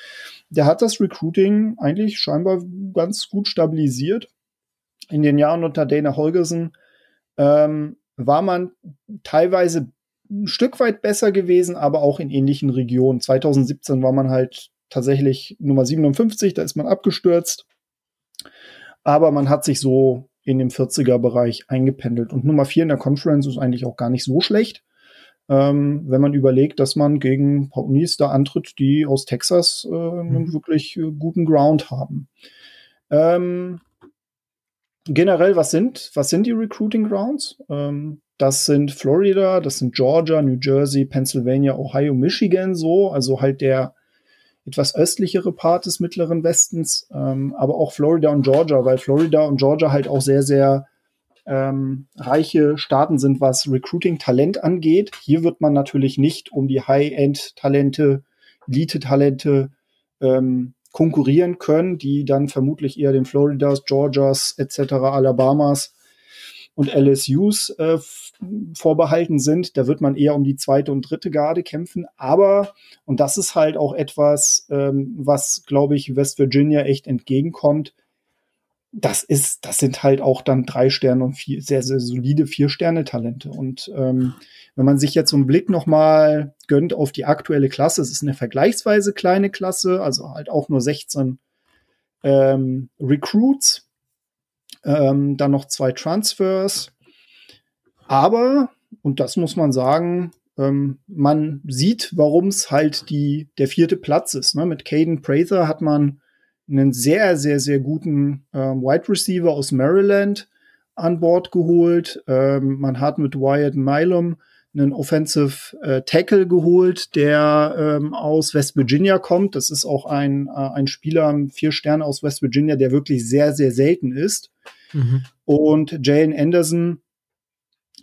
Der hat das Recruiting eigentlich scheinbar ganz gut stabilisiert. In den Jahren unter Dana Holgersen ähm, war man teilweise ein Stück weit besser gewesen, aber auch in ähnlichen Regionen. 2017 war man halt tatsächlich Nummer 57, da ist man abgestürzt. Aber man hat sich so in dem 40er-Bereich eingependelt. Und Nummer 4 in der Conference ist eigentlich auch gar nicht so schlecht, ähm, wenn man überlegt, dass man gegen ein paar Unis da antritt, die aus Texas äh, einen mhm. wirklich äh, guten Ground haben. Ähm, generell, was sind, was sind die Recruiting Grounds? Ähm, das sind Florida, das sind Georgia, New Jersey, Pennsylvania, Ohio, Michigan, so, also halt der etwas östlichere Part des Mittleren Westens, ähm, aber auch Florida und Georgia, weil Florida und Georgia halt auch sehr, sehr ähm, reiche Staaten sind, was Recruiting-Talent angeht. Hier wird man natürlich nicht um die High-End-Talente, Elite-Talente ähm, konkurrieren können, die dann vermutlich eher den Floridas, Georgias etc., Alabamas und LSUs äh, vorbehalten sind. Da wird man eher um die zweite und dritte Garde kämpfen. Aber, und das ist halt auch etwas, ähm, was, glaube ich, West Virginia echt entgegenkommt, das ist, das sind halt auch dann drei Sterne und vier, sehr, sehr solide Vier-Sterne-Talente. Und ähm, wenn man sich jetzt so einen Blick nochmal gönnt auf die aktuelle Klasse, es ist eine vergleichsweise kleine Klasse, also halt auch nur 16 ähm, Recruits, ähm, dann noch zwei Transfers. Aber, und das muss man sagen, ähm, man sieht, warum es halt die, der vierte Platz ist. Ne? Mit Caden Prather hat man einen sehr, sehr, sehr guten ähm, Wide Receiver aus Maryland an Bord geholt. Ähm, man hat mit Wyatt Milam einen Offensive äh, Tackle geholt, der ähm, aus West Virginia kommt. Das ist auch ein, äh, ein Spieler, vier Sterne aus West Virginia, der wirklich sehr, sehr selten ist. Mhm. Und Jalen Anderson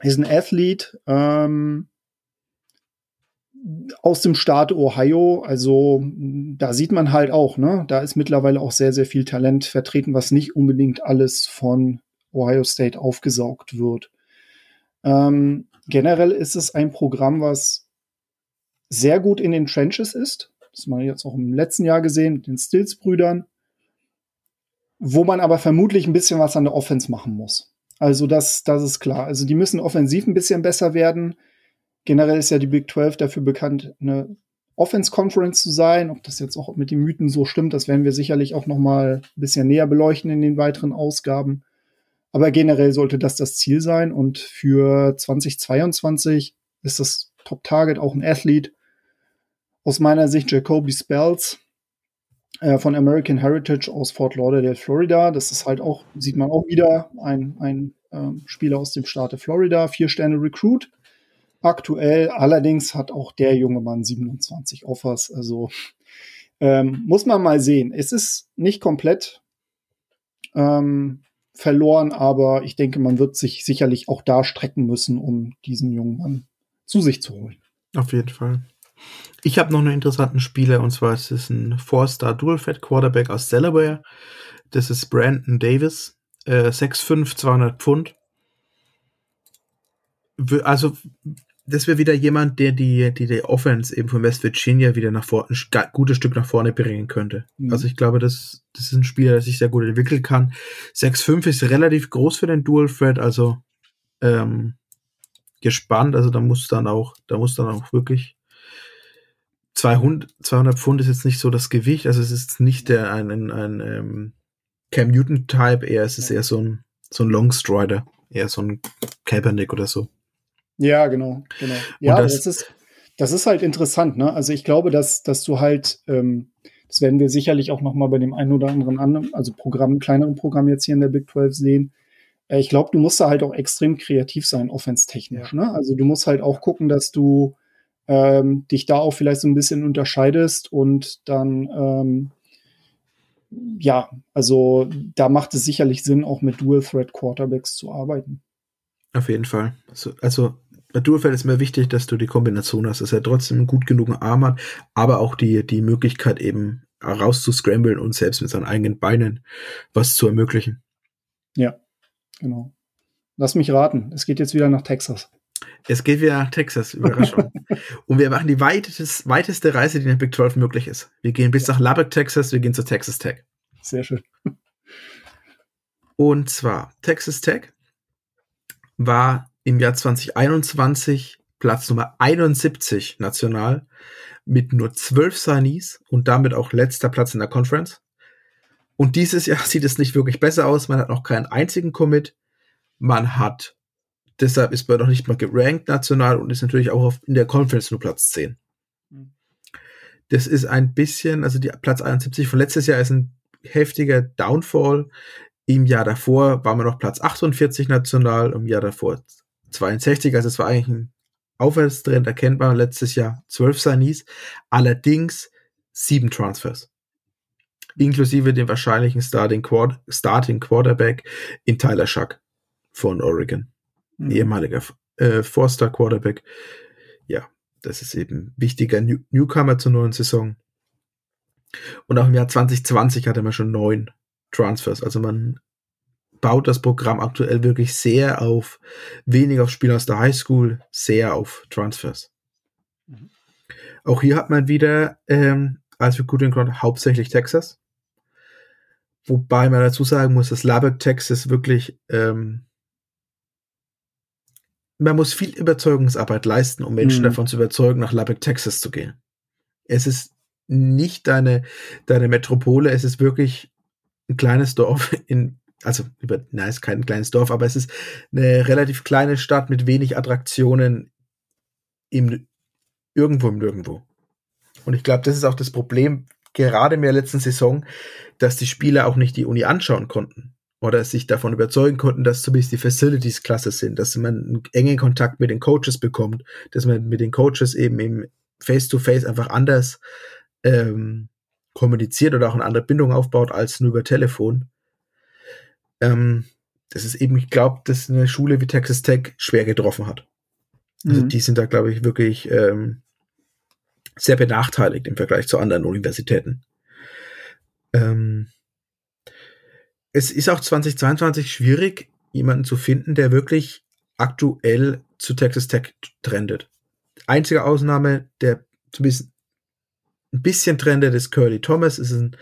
ist ein Athlet, ähm, aus dem Staat Ohio. Also da sieht man halt auch, ne, da ist mittlerweile auch sehr, sehr viel Talent vertreten, was nicht unbedingt alles von Ohio State aufgesaugt wird. Ähm, generell ist es ein Programm, was sehr gut in den Trenches ist. Das haben wir jetzt auch im letzten Jahr gesehen mit den Stills-Brüdern. Wo man aber vermutlich ein bisschen was an der Offense machen muss. Also das, das ist klar. Also die müssen offensiv ein bisschen besser werden. Generell ist ja die Big 12 dafür bekannt, eine Offense Conference zu sein. Ob das jetzt auch mit den Mythen so stimmt, das werden wir sicherlich auch noch mal ein bisschen näher beleuchten in den weiteren Ausgaben. Aber generell sollte das das Ziel sein. Und für 2022 ist das Top-Target auch ein Athlet. Aus meiner Sicht Jacoby Spells äh, von American Heritage aus Fort Lauderdale, Florida. Das ist halt auch, sieht man auch wieder, ein, ein äh, Spieler aus dem Staate Florida, vier Sterne Recruit aktuell. Allerdings hat auch der junge Mann 27 Offers. Also ähm, muss man mal sehen. Es ist nicht komplett ähm, verloren, aber ich denke, man wird sich sicherlich auch da strecken müssen, um diesen jungen Mann zu sich zu holen. Auf jeden Fall. Ich habe noch einen interessanten Spieler und zwar ist es ein Four-Star Dual-Fat Quarterback aus Delaware. Das ist Brandon Davis, äh, 6'5, 200 Pfund. Also das wäre wieder jemand, der die, die, die Offense eben von West Virginia wieder nach vorne, ein gutes Stück nach vorne bringen könnte. Mhm. Also ich glaube, das, das ist ein Spieler, der sich sehr gut entwickeln kann. 6'5 ist relativ groß für den Dual Thread, also ähm, gespannt. Also da muss dann auch, da muss dann auch wirklich 200, 200 Pfund ist jetzt nicht so das Gewicht, also es ist nicht der ein, ein, ein ähm, Cam Newton Type, eher es ist eher so ein so ein Long Strider, eher so ein Kaepernick oder so. Ja, genau, genau. Ja, das, das, ist, das ist halt interessant, ne? Also ich glaube, dass, dass du halt, ähm, das werden wir sicherlich auch noch mal bei dem einen oder anderen anderen, also Programm, kleineren Programm jetzt hier in der Big 12 sehen. Äh, ich glaube, du musst da halt auch extrem kreativ sein, offense-technisch, ja. ne? Also du musst halt auch gucken, dass du ähm, dich da auch vielleicht so ein bisschen unterscheidest und dann ähm, ja, also da macht es sicherlich Sinn, auch mit Dual Threat Quarterbacks zu arbeiten. Auf jeden Fall. Also, also bei Dualfeld ist mir wichtig, dass du die Kombination hast, dass er trotzdem einen gut genugen Arm hat, aber auch die, die Möglichkeit eben rauszuscramblen und selbst mit seinen eigenen Beinen was zu ermöglichen. Ja, genau. Lass mich raten, es geht jetzt wieder nach Texas. Es geht wieder nach Texas, Überraschung. *laughs* und wir machen die weitest, weiteste Reise, die in der Big 12 möglich ist. Wir gehen bis nach Lubbock, Texas, wir gehen zu Texas Tech. Sehr schön. Und zwar Texas Tech war im Jahr 2021 Platz Nummer 71 national mit nur 12 Signees und damit auch letzter Platz in der Conference. Und dieses Jahr *laughs* sieht es nicht wirklich besser aus. Man hat noch keinen einzigen Commit. Man hat, deshalb ist man noch nicht mal gerankt national und ist natürlich auch auf, in der Conference nur Platz 10. Hm. Das ist ein bisschen, also die Platz 71 von letztes Jahr ist ein heftiger Downfall. Im Jahr davor war man noch Platz 48 national, im Jahr davor 62, also es war eigentlich ein Aufwärtstrend erkennbar letztes Jahr 12 Signees, allerdings sieben Transfers. Inklusive dem wahrscheinlichen Starting, Quarterback in Tyler Schuck von Oregon. Mhm. Ehemaliger äh, Forster Quarterback. Ja, das ist eben wichtiger New Newcomer zur neuen Saison. Und auch im Jahr 2020 hatte man schon neun Transfers. Also man baut das Programm aktuell wirklich sehr auf weniger auf Spieler aus der Highschool, sehr auf Transfers. Mhm. Auch hier hat man wieder ähm, als Recruiting Ground hauptsächlich Texas. Wobei man dazu sagen muss, dass Lubbock, Texas wirklich ähm, man muss viel Überzeugungsarbeit leisten, um Menschen mhm. davon zu überzeugen, nach Lubbock, Texas zu gehen. Es ist nicht deine, deine Metropole, es ist wirklich ein kleines Dorf in, also, über, nein, es ist kein kleines Dorf, aber es ist eine relativ kleine Stadt mit wenig Attraktionen im, irgendwo im Nirgendwo. Und ich glaube, das ist auch das Problem, gerade in der letzten Saison, dass die Spieler auch nicht die Uni anschauen konnten oder sich davon überzeugen konnten, dass zumindest die Facilities klasse sind, dass man einen engen Kontakt mit den Coaches bekommt, dass man mit den Coaches eben im Face-to-Face -face einfach anders ähm, kommuniziert oder auch eine andere Bindung aufbaut als nur über Telefon. Ähm, das ist eben, ich glaube, dass eine Schule wie Texas Tech schwer getroffen hat. Also mhm. die sind da, glaube ich, wirklich ähm, sehr benachteiligt im Vergleich zu anderen Universitäten. Ähm, es ist auch 2022 schwierig, jemanden zu finden, der wirklich aktuell zu Texas Tech trendet. Einzige Ausnahme, der zumindest ein bisschen trendet, ist Curly Thomas. Ist ein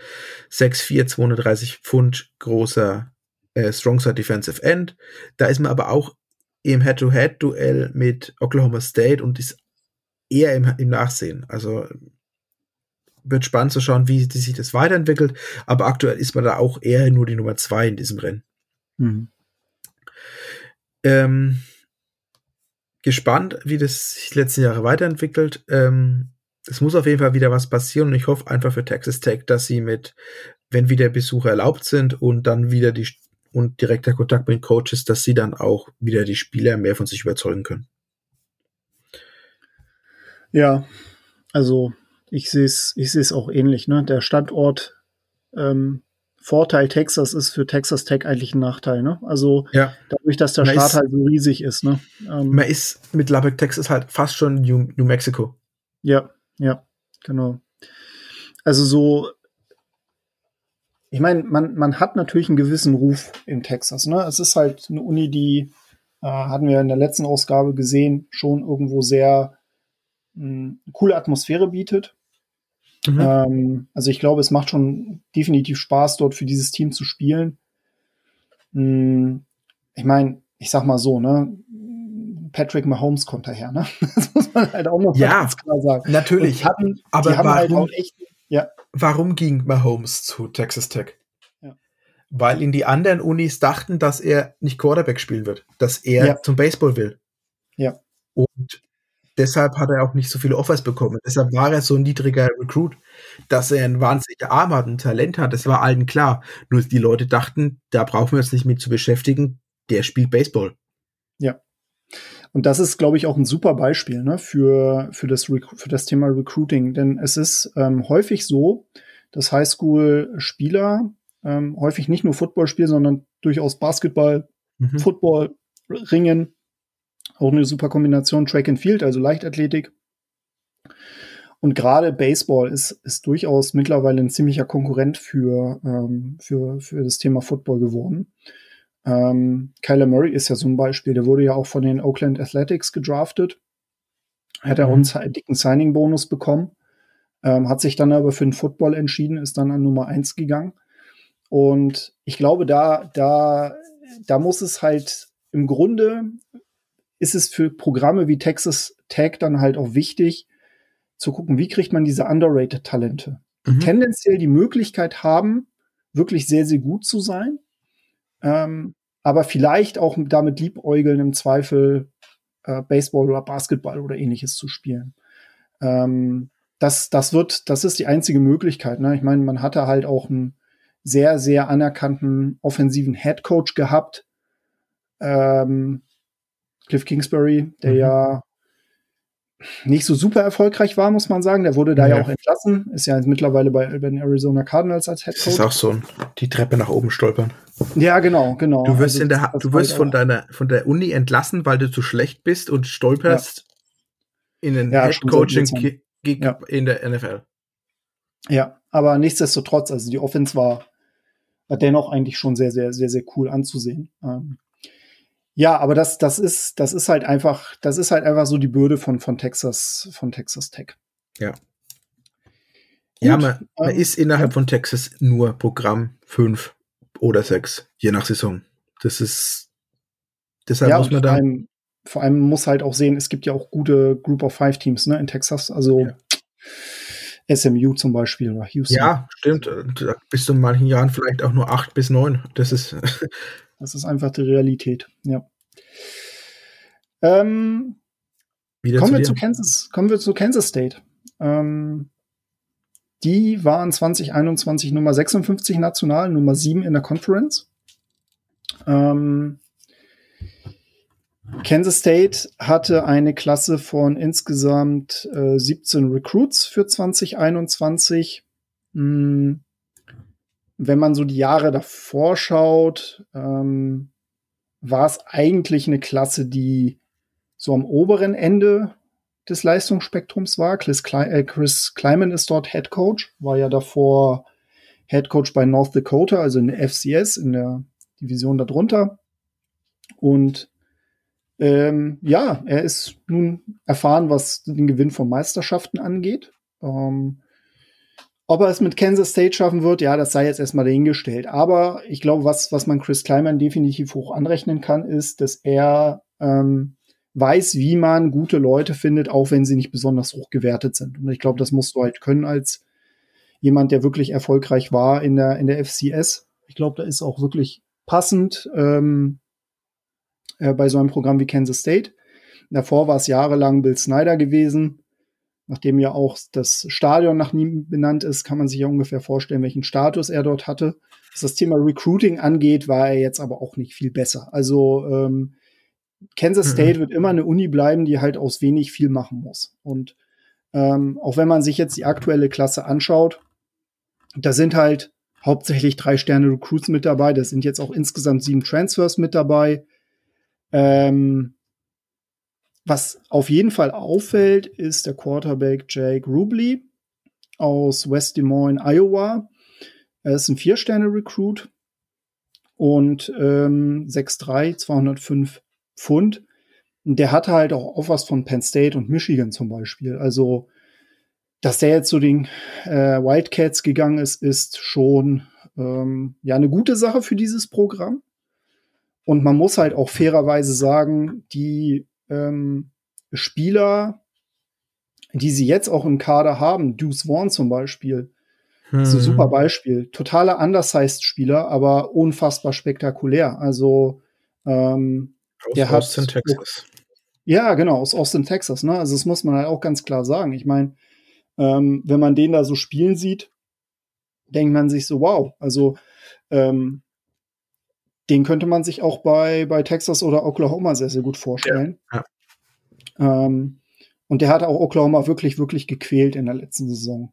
6'4, 230 Pfund großer äh, Strongside Defensive End. Da ist man aber auch im Head-to-Head-Duell mit Oklahoma State und ist eher im, im Nachsehen. Also wird spannend zu schauen, wie, sich das weiterentwickelt. Aber aktuell ist man da auch eher nur die Nummer zwei in diesem Rennen. Mhm. Ähm, gespannt, wie das sich die letzten Jahre weiterentwickelt. Ähm, es muss auf jeden Fall wieder was passieren und ich hoffe einfach für Texas Tech, dass sie mit, wenn wieder Besucher erlaubt sind und dann wieder die und direkter Kontakt mit den Coaches, dass sie dann auch wieder die Spieler mehr von sich überzeugen können. Ja, also ich sehe es ich sehe es auch ähnlich. Ne? Der Standort ähm, Vorteil Texas ist für Texas Tech eigentlich ein Nachteil. Ne? Also ja. dadurch, dass der man Staat ist, halt so riesig ist. Ne? Ähm, man ist mit Lubbock, Texas halt fast schon New, New Mexico. Ja, ja, genau. Also so, ich meine, man, man hat natürlich einen gewissen Ruf in Texas. Ne? Es ist halt eine Uni, die, äh, hatten wir in der letzten Ausgabe gesehen, schon irgendwo sehr mh, hm, coole Atmosphäre bietet. Mhm. Ähm, also ich glaube, es macht schon definitiv Spaß, dort für dieses Team zu spielen. Hm, ich meine, ich sag mal so, ne? Patrick Mahomes kommt daher, ne? *laughs* Das muss man halt auch noch ja, ganz klar sagen. Natürlich. Hatten, aber halt warum, halt echt, ja. warum ging Mahomes zu Texas Tech? Ja. Weil in die anderen Unis dachten, dass er nicht Quarterback spielen wird, dass er ja. zum Baseball will. Ja. Und deshalb hat er auch nicht so viele Offers bekommen. Deshalb war er so ein niedriger Recruit. Dass er einen wahnsinnigen Arm hat, ein Talent hat, das war allen klar. Nur die Leute dachten, da brauchen wir uns nicht mit zu beschäftigen, der spielt Baseball. Ja. Und das ist, glaube ich, auch ein super Beispiel ne, für, für, das, für das Thema Recruiting. Denn es ist ähm, häufig so, dass Highschool-Spieler ähm, häufig nicht nur Football spielen, sondern durchaus Basketball, mhm. Football, Ringen, auch eine super Kombination Track and Field, also Leichtathletik. Und gerade Baseball ist, ist durchaus mittlerweile ein ziemlicher Konkurrent für, ähm, für, für das Thema Football geworden. Ähm, Kyler Murray ist ja so ein Beispiel. Der wurde ja auch von den Oakland Athletics gedraftet. Hat er mhm. uns einen dicken Signing-Bonus bekommen. Ähm, hat sich dann aber für den Football entschieden, ist dann an Nummer eins gegangen. Und ich glaube, da, da, da muss es halt im Grunde ist es für Programme wie Texas Tech dann halt auch wichtig, zu gucken, wie kriegt man diese underrated Talente, mhm. tendenziell die Möglichkeit haben, wirklich sehr, sehr gut zu sein, ähm, aber vielleicht auch damit liebäugeln im Zweifel äh, Baseball oder Basketball oder ähnliches zu spielen. Ähm, das, das wird, das ist die einzige Möglichkeit. Ne? Ich meine, man hatte halt auch einen sehr, sehr anerkannten offensiven Head Coach gehabt. Ähm, Cliff Kingsbury, der mhm. ja nicht so super erfolgreich war, muss man sagen. Der wurde da ja, ja auch entlassen. Ist ja mittlerweile bei, bei den Arizona Cardinals als Head Coach. Das ist auch so die Treppe nach oben stolpern. Ja, genau, genau. Du wirst, also, der, du wirst von deiner von der Uni entlassen, weil du zu schlecht bist und stolperst ja. in den ja, Head Coaching Gig in der NFL. Ja, aber nichtsdestotrotz, also die Offense war, war dennoch eigentlich schon sehr, sehr, sehr, sehr cool anzusehen. Ähm, ja, aber das, das ist, das ist halt einfach, das ist halt einfach so die Bürde von, von Texas, von Texas Tech. Ja. Gut, ja, man, man ähm, ist innerhalb von Texas nur Programm 5 oder 6, je nach Saison. Das ist, deshalb ja, muss man da. Allem, vor allem muss halt auch sehen, es gibt ja auch gute Group of Five Teams, ne, in Texas. Also, ja. SMU zum Beispiel oder Houston. Ja, stimmt. Bis zu manchen Jahren vielleicht auch nur acht bis neun. Das ist. *laughs* das ist einfach die Realität, ja. Ähm, kommen, zu wir zu Kansas, kommen wir zu Kansas State. Ähm, die waren 2021 Nummer 56 national, Nummer 7 in der Conference. Ähm, Kansas State hatte eine Klasse von insgesamt äh, 17 Recruits für 2021. Hm, wenn man so die Jahre davor schaut, ähm, war es eigentlich eine Klasse, die so am oberen Ende des Leistungsspektrums war. Chris, Kle äh, Chris Kleiman ist dort Head Coach, war ja davor Head Coach bei North Dakota, also in der FCS, in der Division darunter. Und ähm, ja, er ist nun erfahren, was den Gewinn von Meisterschaften angeht. Ähm, ob er es mit Kansas State schaffen wird, ja, das sei jetzt erstmal dahingestellt. Aber ich glaube, was, was man Chris Kleiman definitiv hoch anrechnen kann, ist, dass er ähm, weiß, wie man gute Leute findet, auch wenn sie nicht besonders hoch gewertet sind. Und ich glaube, das musst du halt können als jemand, der wirklich erfolgreich war in der, in der FCS. Ich glaube, da ist auch wirklich passend. Ähm, äh, bei so einem Programm wie Kansas State. Davor war es jahrelang Bill Snyder gewesen. Nachdem ja auch das Stadion nach ihm benannt ist, kann man sich ja ungefähr vorstellen, welchen Status er dort hatte. Was das Thema Recruiting angeht, war er jetzt aber auch nicht viel besser. Also ähm, Kansas mhm. State mhm. wird immer eine Uni bleiben, die halt aus wenig viel machen muss. Und ähm, auch wenn man sich jetzt die aktuelle Klasse anschaut, da sind halt hauptsächlich drei Sterne Recruits mit dabei. Da sind jetzt auch insgesamt sieben Transfers mit dabei. Ähm, was auf jeden Fall auffällt, ist der Quarterback Jake Rubley aus West Des Moines, Iowa. Er ist ein Vier-Sterne-Recruit und ähm, 6'3, 205 Pfund. Und der hatte halt auch, auch was von Penn State und Michigan zum Beispiel. Also, dass der jetzt zu den äh, Wildcats gegangen ist, ist schon ähm, ja eine gute Sache für dieses Programm. Und man muss halt auch fairerweise sagen, die ähm, Spieler, die sie jetzt auch im Kader haben, Deuce Vaughn zum Beispiel, hm. ist ein hm. super Beispiel. Totaler Undersized-Spieler, aber unfassbar spektakulär. Also ähm, aus der Austin, hat, Texas. Ja, genau, aus Austin, Texas. Ne? Also das muss man halt auch ganz klar sagen. Ich meine, ähm, wenn man den da so spielen sieht, denkt man sich so, wow, also ähm, den könnte man sich auch bei, bei Texas oder Oklahoma sehr, sehr gut vorstellen. Ja, ja. Ähm, und der hat auch Oklahoma wirklich, wirklich gequält in der letzten Saison.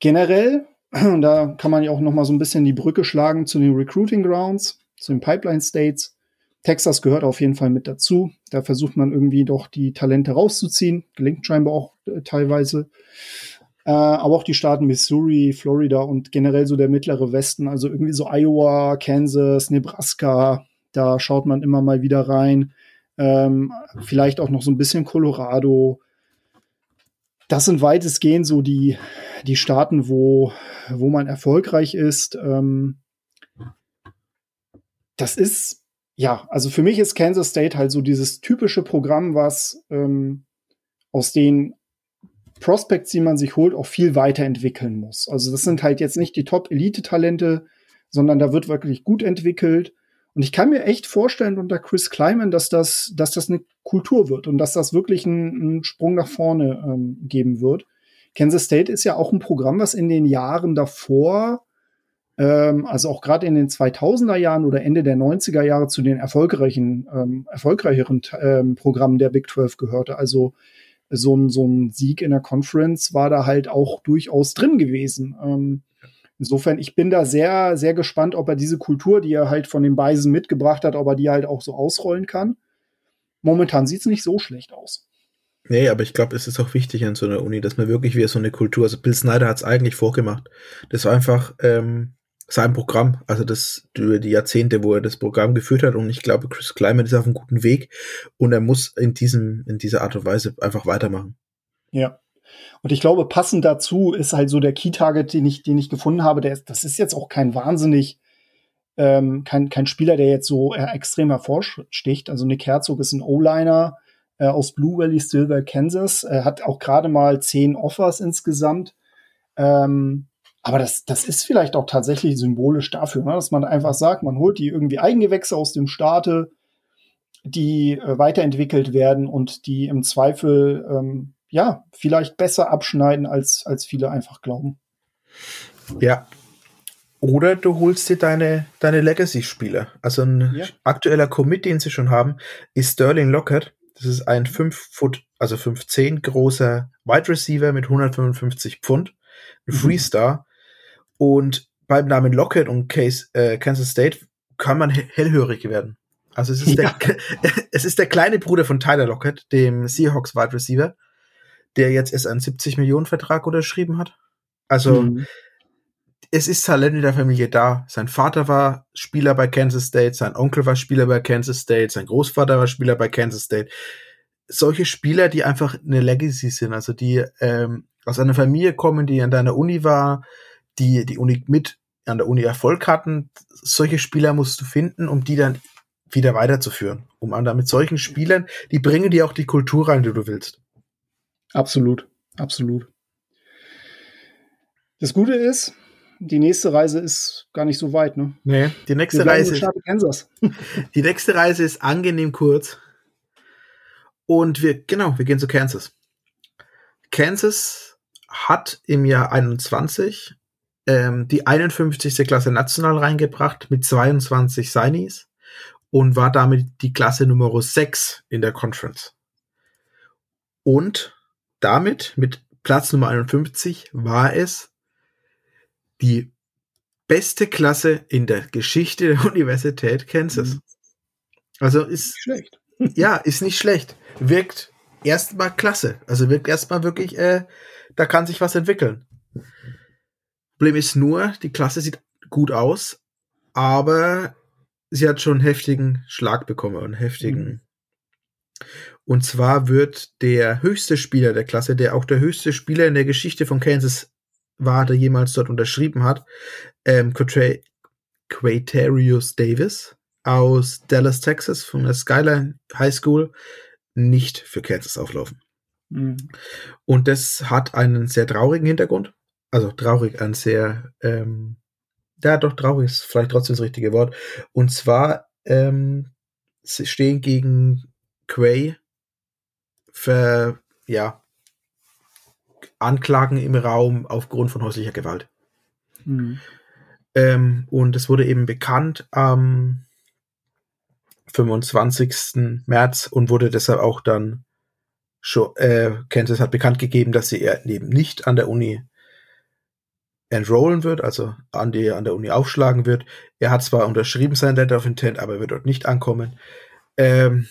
Generell, *clears throat* da kann man ja auch noch mal so ein bisschen die Brücke schlagen zu den Recruiting Grounds, zu den Pipeline States. Texas gehört auf jeden Fall mit dazu. Da versucht man irgendwie doch die Talente rauszuziehen. Gelingt scheinbar auch äh, teilweise. Äh, aber auch die Staaten Missouri, Florida und generell so der mittlere Westen, also irgendwie so Iowa, Kansas, Nebraska, da schaut man immer mal wieder rein. Ähm, vielleicht auch noch so ein bisschen Colorado. Das sind weitestgehend so die, die Staaten, wo, wo man erfolgreich ist. Ähm, das ist, ja, also für mich ist Kansas State halt so dieses typische Programm, was ähm, aus den Prospects, die man sich holt, auch viel weiterentwickeln muss. Also das sind halt jetzt nicht die Top-Elite-Talente, sondern da wird wirklich gut entwickelt. Und ich kann mir echt vorstellen unter Chris Kleiman, dass das, dass das eine Kultur wird und dass das wirklich einen, Sprung nach vorne ähm, geben wird. Kansas State ist ja auch ein Programm, was in den Jahren davor, ähm, also auch gerade in den 2000er Jahren oder Ende der 90er Jahre zu den erfolgreichen, ähm, erfolgreicheren ähm, Programmen der Big 12 gehörte. Also so ein, so ein Sieg in der Conference war da halt auch durchaus drin gewesen. Ähm, insofern, ich bin da sehr, sehr gespannt, ob er diese Kultur, die er halt von den Beisen mitgebracht hat, ob er die halt auch so ausrollen kann. Momentan sieht es nicht so schlecht aus. Nee, aber ich glaube, es ist auch wichtig an so einer Uni, dass man wirklich wieder so eine Kultur, also Bill Snyder hat es eigentlich vorgemacht. Das war einfach ähm, sein Programm, also das über die Jahrzehnte, wo er das Programm geführt hat und ich glaube, Chris Kleiman ist auf einem guten Weg und er muss in diesem, in dieser Art und Weise einfach weitermachen. Ja. Und ich glaube, passend dazu ist halt so der Key-Target, den ich, den ich gefunden habe, der ist, das ist jetzt auch kein wahnsinnig, ähm, kein, kein Spieler, der jetzt so äh, extrem hervorsticht. Also Nick Herzog ist ein O-Liner, äh, aus Blue Valley, Silver, Kansas. Er hat auch gerade mal zehn Offers insgesamt. Ähm, aber das, das ist vielleicht auch tatsächlich symbolisch dafür, ne? dass man einfach sagt, man holt die irgendwie Eigengewächse aus dem Staate, die äh, weiterentwickelt werden und die im Zweifel ähm, ja vielleicht besser abschneiden, als, als viele einfach glauben. Ja. Oder du holst dir deine, deine Legacy-Spieler. Also ein ja. aktueller Commit, den sie schon haben, ist Sterling Lockett. Das ist ein 5 Foot, also 5'10 großer Wide Receiver mit 155 Pfund, ein mhm. Freestar. Und beim Namen Lockett und Case, äh, Kansas State kann man hellhörig werden. Also es ist, *laughs* ja. der, *laughs* es ist der kleine Bruder von Tyler Lockett, dem Seahawks Wide Receiver, der jetzt erst einen 70 Millionen Vertrag unterschrieben hat. Also mhm. es ist Talent in der Familie da. Sein Vater war Spieler bei Kansas State, sein Onkel war Spieler bei Kansas State, sein Großvater war Spieler bei Kansas State. Solche Spieler, die einfach eine Legacy sind, also die ähm, aus einer Familie kommen, die an deiner Uni war, die die Uni mit an der Uni Erfolg hatten, solche Spieler musst du finden, um die dann wieder weiterzuführen. Um dann mit solchen Spielern, die bringen dir auch die Kultur rein, die du willst. Absolut, absolut. Das Gute ist, die nächste Reise ist gar nicht so weit, ne? Nee, die nächste Reise. Kansas. *laughs* die nächste Reise ist angenehm kurz. Und wir, genau, wir gehen zu Kansas. Kansas hat im Jahr 21 ähm, die 51. Klasse national reingebracht mit 22 Signees und war damit die Klasse Nummer 6 in der Conference. Und damit, mit Platz Nummer 51, war es die beste Klasse in der Geschichte der *laughs* Universität Kansas. Mhm. Also ist schlecht. *laughs* *laughs* ja, ist nicht schlecht. Wirkt erstmal klasse. Also wirkt erstmal wirklich, äh, da kann sich was entwickeln. Problem ist nur, die Klasse sieht gut aus, aber sie hat schon einen heftigen Schlag bekommen, einen heftigen. Mhm. Und zwar wird der höchste Spieler der Klasse, der auch der höchste Spieler in der Geschichte von Kansas war, der jemals dort unterschrieben hat, ähm, Quatarius Davis aus Dallas, Texas, von der Skyline High School, nicht für Kansas auflaufen. Mhm. Und das hat einen sehr traurigen Hintergrund also traurig, ein sehr, ähm, ja doch, traurig ist vielleicht trotzdem das richtige Wort. Und zwar ähm, sie stehen gegen Quay für, ja, Anklagen im Raum aufgrund von häuslicher Gewalt. Mhm. Ähm, und es wurde eben bekannt am 25. März und wurde deshalb auch dann schon, äh, Kansas hat bekannt gegeben, dass sie eben nicht an der Uni enrollen wird, also an, die, an der Uni aufschlagen wird. Er hat zwar unterschrieben sein Letter of Intent, aber wird dort nicht ankommen. Ähm,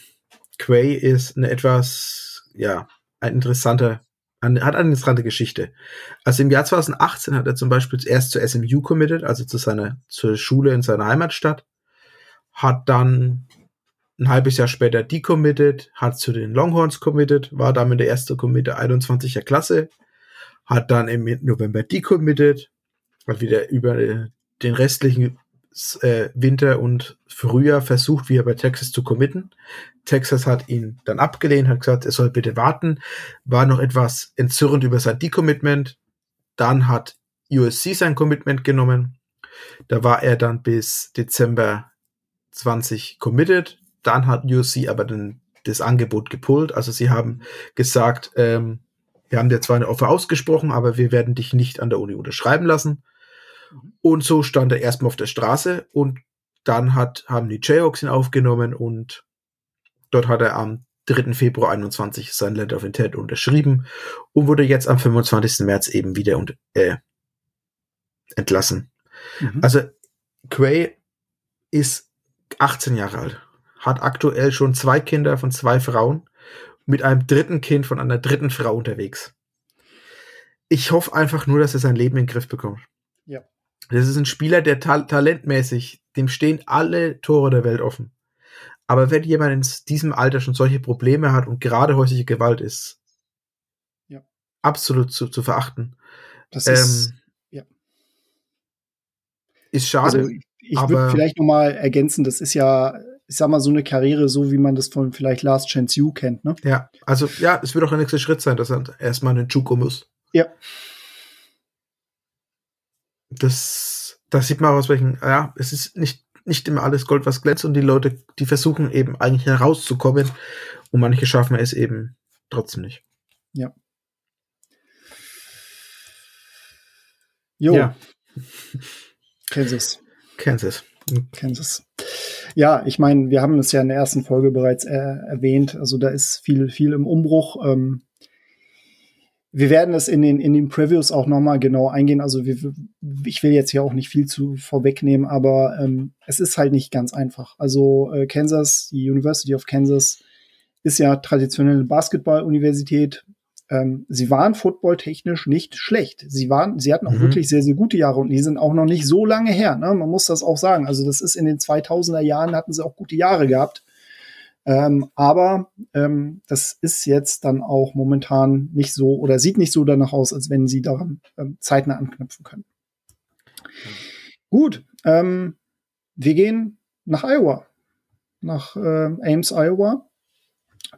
Quay ist eine etwas, ja, ein interessanter, ein, hat eine interessante Geschichte. Also im Jahr 2018 hat er zum Beispiel zuerst zur SMU committed, also zu seiner, zur Schule in seiner Heimatstadt, hat dann ein halbes Jahr später decommitted, hat zu den Longhorns committed, war damit der erste Commit der 21er Klasse, hat dann im November decommitted, hat wieder über äh, den restlichen äh, Winter und Frühjahr versucht, wieder bei Texas zu committen. Texas hat ihn dann abgelehnt, hat gesagt, er soll bitte warten, war noch etwas entzürnt über sein Decommitment. Dann hat USC sein Commitment genommen. Da war er dann bis Dezember 20 committed. Dann hat USC aber dann das Angebot gepullt. Also sie haben gesagt, ähm, wir haben dir zwar eine Offer ausgesprochen, aber wir werden dich nicht an der Uni unterschreiben lassen. Und so stand er erstmal auf der Straße und dann hat, haben die Jayhawks ihn aufgenommen und dort hat er am 3. Februar 21 sein Letter of Intent unterschrieben und wurde jetzt am 25. März eben wieder und, äh, entlassen. Mhm. Also Quay ist 18 Jahre alt, hat aktuell schon zwei Kinder von zwei Frauen, mit einem dritten Kind von einer dritten Frau unterwegs. Ich hoffe einfach nur, dass er sein Leben in den Griff bekommt. Ja. Das ist ein Spieler, der ta talentmäßig, dem stehen alle Tore der Welt offen. Aber wenn jemand in diesem Alter schon solche Probleme hat und gerade häusliche Gewalt ist, ja. absolut zu, zu verachten. Das ist, ähm, ja. ist schade. Also ich würde vielleicht noch mal ergänzen, das ist ja, ich sag mal, so eine Karriere, so wie man das von vielleicht Last Chance You kennt, ne? Ja, also ja, es wird auch der nächste Schritt sein, dass er erstmal einen Juko muss. Ja. Das, das sieht man aus welchen, ja, es ist nicht, nicht immer alles Gold, was glänzt und die Leute, die versuchen eben eigentlich herauszukommen und manche schaffen es eben trotzdem nicht. Ja. Jo. Ja. Kansas. Kansas. Kansas. Ja, ich meine, wir haben es ja in der ersten Folge bereits äh, erwähnt. Also da ist viel, viel im Umbruch. Ähm, wir werden es in den, in den Previews auch noch mal genau eingehen. Also wir, ich will jetzt hier auch nicht viel zu vorwegnehmen, aber ähm, es ist halt nicht ganz einfach. Also äh, Kansas, die University of Kansas ist ja traditionell eine Basketball-Universität. Ähm, sie waren footballtechnisch nicht schlecht. Sie waren, sie hatten auch mhm. wirklich sehr, sehr gute Jahre und die sind auch noch nicht so lange her. Ne? Man muss das auch sagen. Also das ist in den 2000er Jahren hatten sie auch gute Jahre gehabt. Ähm, aber ähm, das ist jetzt dann auch momentan nicht so oder sieht nicht so danach aus, als wenn sie daran ähm, zeitnah anknüpfen können. Gut, ähm, wir gehen nach Iowa, nach äh, Ames, Iowa,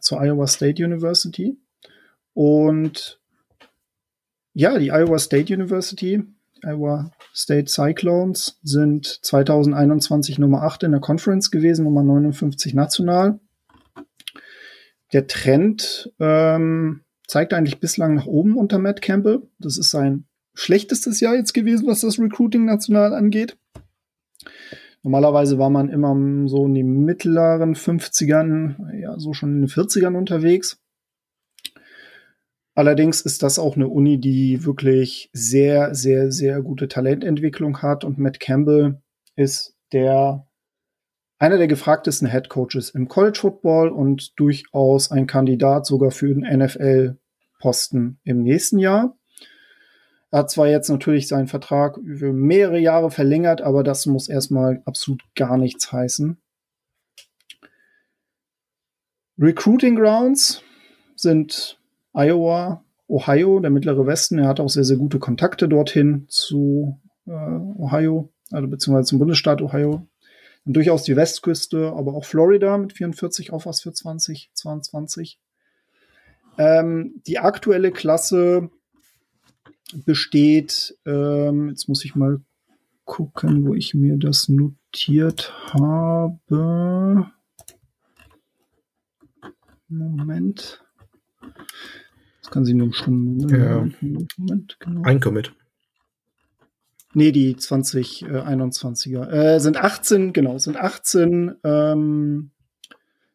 zur Iowa State University. Und ja, die Iowa State University, Iowa State Cyclones sind 2021 Nummer 8 in der Conference gewesen, Nummer 59 national der Trend ähm, zeigt eigentlich bislang nach oben unter Matt Campbell. Das ist sein schlechtestes Jahr jetzt gewesen, was das Recruiting national angeht. Normalerweise war man immer so in den mittleren 50ern, ja, so schon in den 40ern unterwegs. Allerdings ist das auch eine Uni, die wirklich sehr, sehr, sehr gute Talententwicklung hat und Matt Campbell ist der einer der gefragtesten Head Coaches im College Football und durchaus ein Kandidat sogar für den NFL-Posten im nächsten Jahr. Er hat zwar jetzt natürlich seinen Vertrag für mehrere Jahre verlängert, aber das muss erstmal absolut gar nichts heißen. Recruiting Grounds sind Iowa, Ohio, der mittlere Westen. Er hat auch sehr, sehr gute Kontakte dorthin zu äh, Ohio, also beziehungsweise zum Bundesstaat Ohio, und durchaus die Westküste, aber auch Florida mit 44 auf für 2022. Ähm, die aktuelle Klasse besteht, ähm, jetzt muss ich mal gucken, wo ich mir das notiert habe. Moment. Kann sie nur umstimmen. Ja. Moment, genau. Ein Commit. Nee, die 2021er. Äh, sind 18, genau, sind 18, ähm,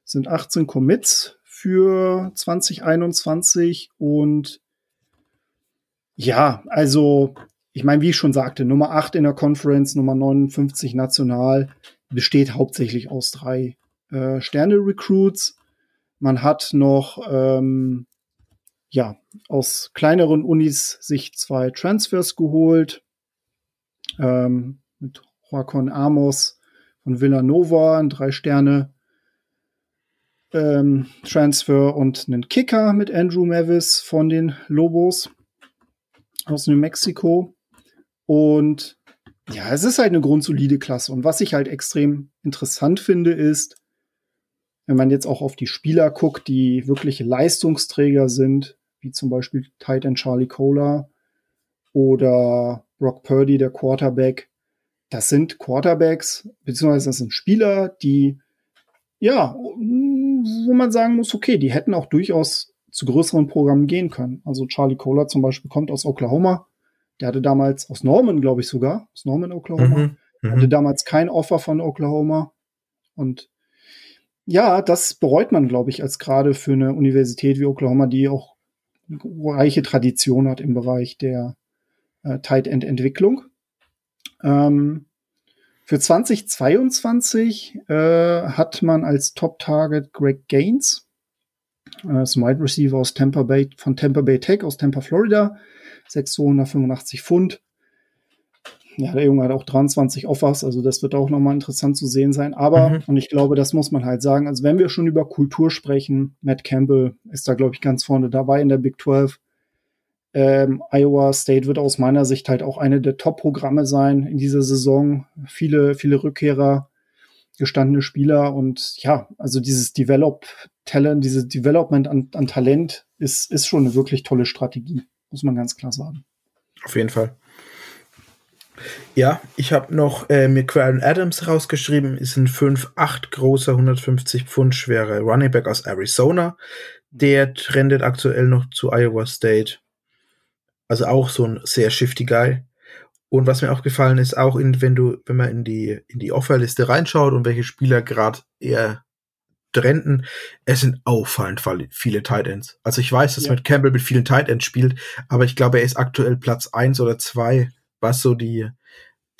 sind 18 Commits für 2021 und ja, also ich meine, wie ich schon sagte, Nummer 8 in der Conference, Nummer 59 national, besteht hauptsächlich aus drei äh, Sterne-Recruits. Man hat noch ähm, ja aus kleineren Unis sich zwei Transfers geholt ähm, mit Joaquin Amos von Villanova, ein drei Sterne ähm, Transfer und einen Kicker mit Andrew Mavis von den Lobos aus New Mexico. Und ja, es ist halt eine grundsolide Klasse. Und was ich halt extrem interessant finde, ist, wenn man jetzt auch auf die Spieler guckt, die wirkliche Leistungsträger sind, wie zum Beispiel Titan Charlie Cola oder Brock Purdy, der Quarterback, das sind Quarterbacks, beziehungsweise das sind Spieler, die, ja, wo man sagen muss, okay, die hätten auch durchaus zu größeren Programmen gehen können. Also Charlie Kohler zum Beispiel kommt aus Oklahoma. Der hatte damals aus Norman, glaube ich sogar, aus Norman, Oklahoma. Mhm, mhm, hatte damals kein Offer von Oklahoma. Und ja, das bereut man, glaube ich, als gerade für eine Universität wie Oklahoma, die auch reiche Tradition hat im Bereich der äh, Tight End Entwicklung. Ähm, für 2022 äh, hat man als Top Target Greg Gaines, äh, ist Receiver aus Tampa Bay, von Tampa Bay Tech aus Tampa, Florida, 685 Pfund ja, der Junge hat auch 23 Offers, also das wird auch nochmal interessant zu sehen sein. Aber, mhm. und ich glaube, das muss man halt sagen, also wenn wir schon über Kultur sprechen, Matt Campbell ist da, glaube ich, ganz vorne dabei in der Big 12. Ähm, Iowa State wird aus meiner Sicht halt auch eine der Top-Programme sein in dieser Saison. Viele, viele Rückkehrer, gestandene Spieler und ja, also dieses Develop Talent, dieses Development an, an Talent ist, ist schon eine wirklich tolle Strategie, muss man ganz klar sagen. Auf jeden Fall. Ja, ich habe noch äh, mir Quaren Adams rausgeschrieben, ist ein 5'8 großer, 150 Pfund schwerer Running Back aus Arizona. Der trendet aktuell noch zu Iowa State. Also auch so ein sehr shifty Guy. Und was mir auch gefallen ist, auch in, wenn du, wenn man in die, in die Offerliste reinschaut und welche Spieler gerade eher trenden, es sind auffallend viele Tight Ends. Also ich weiß, dass ja. mit Campbell mit vielen Tight Ends spielt, aber ich glaube, er ist aktuell Platz eins oder zwei was so die,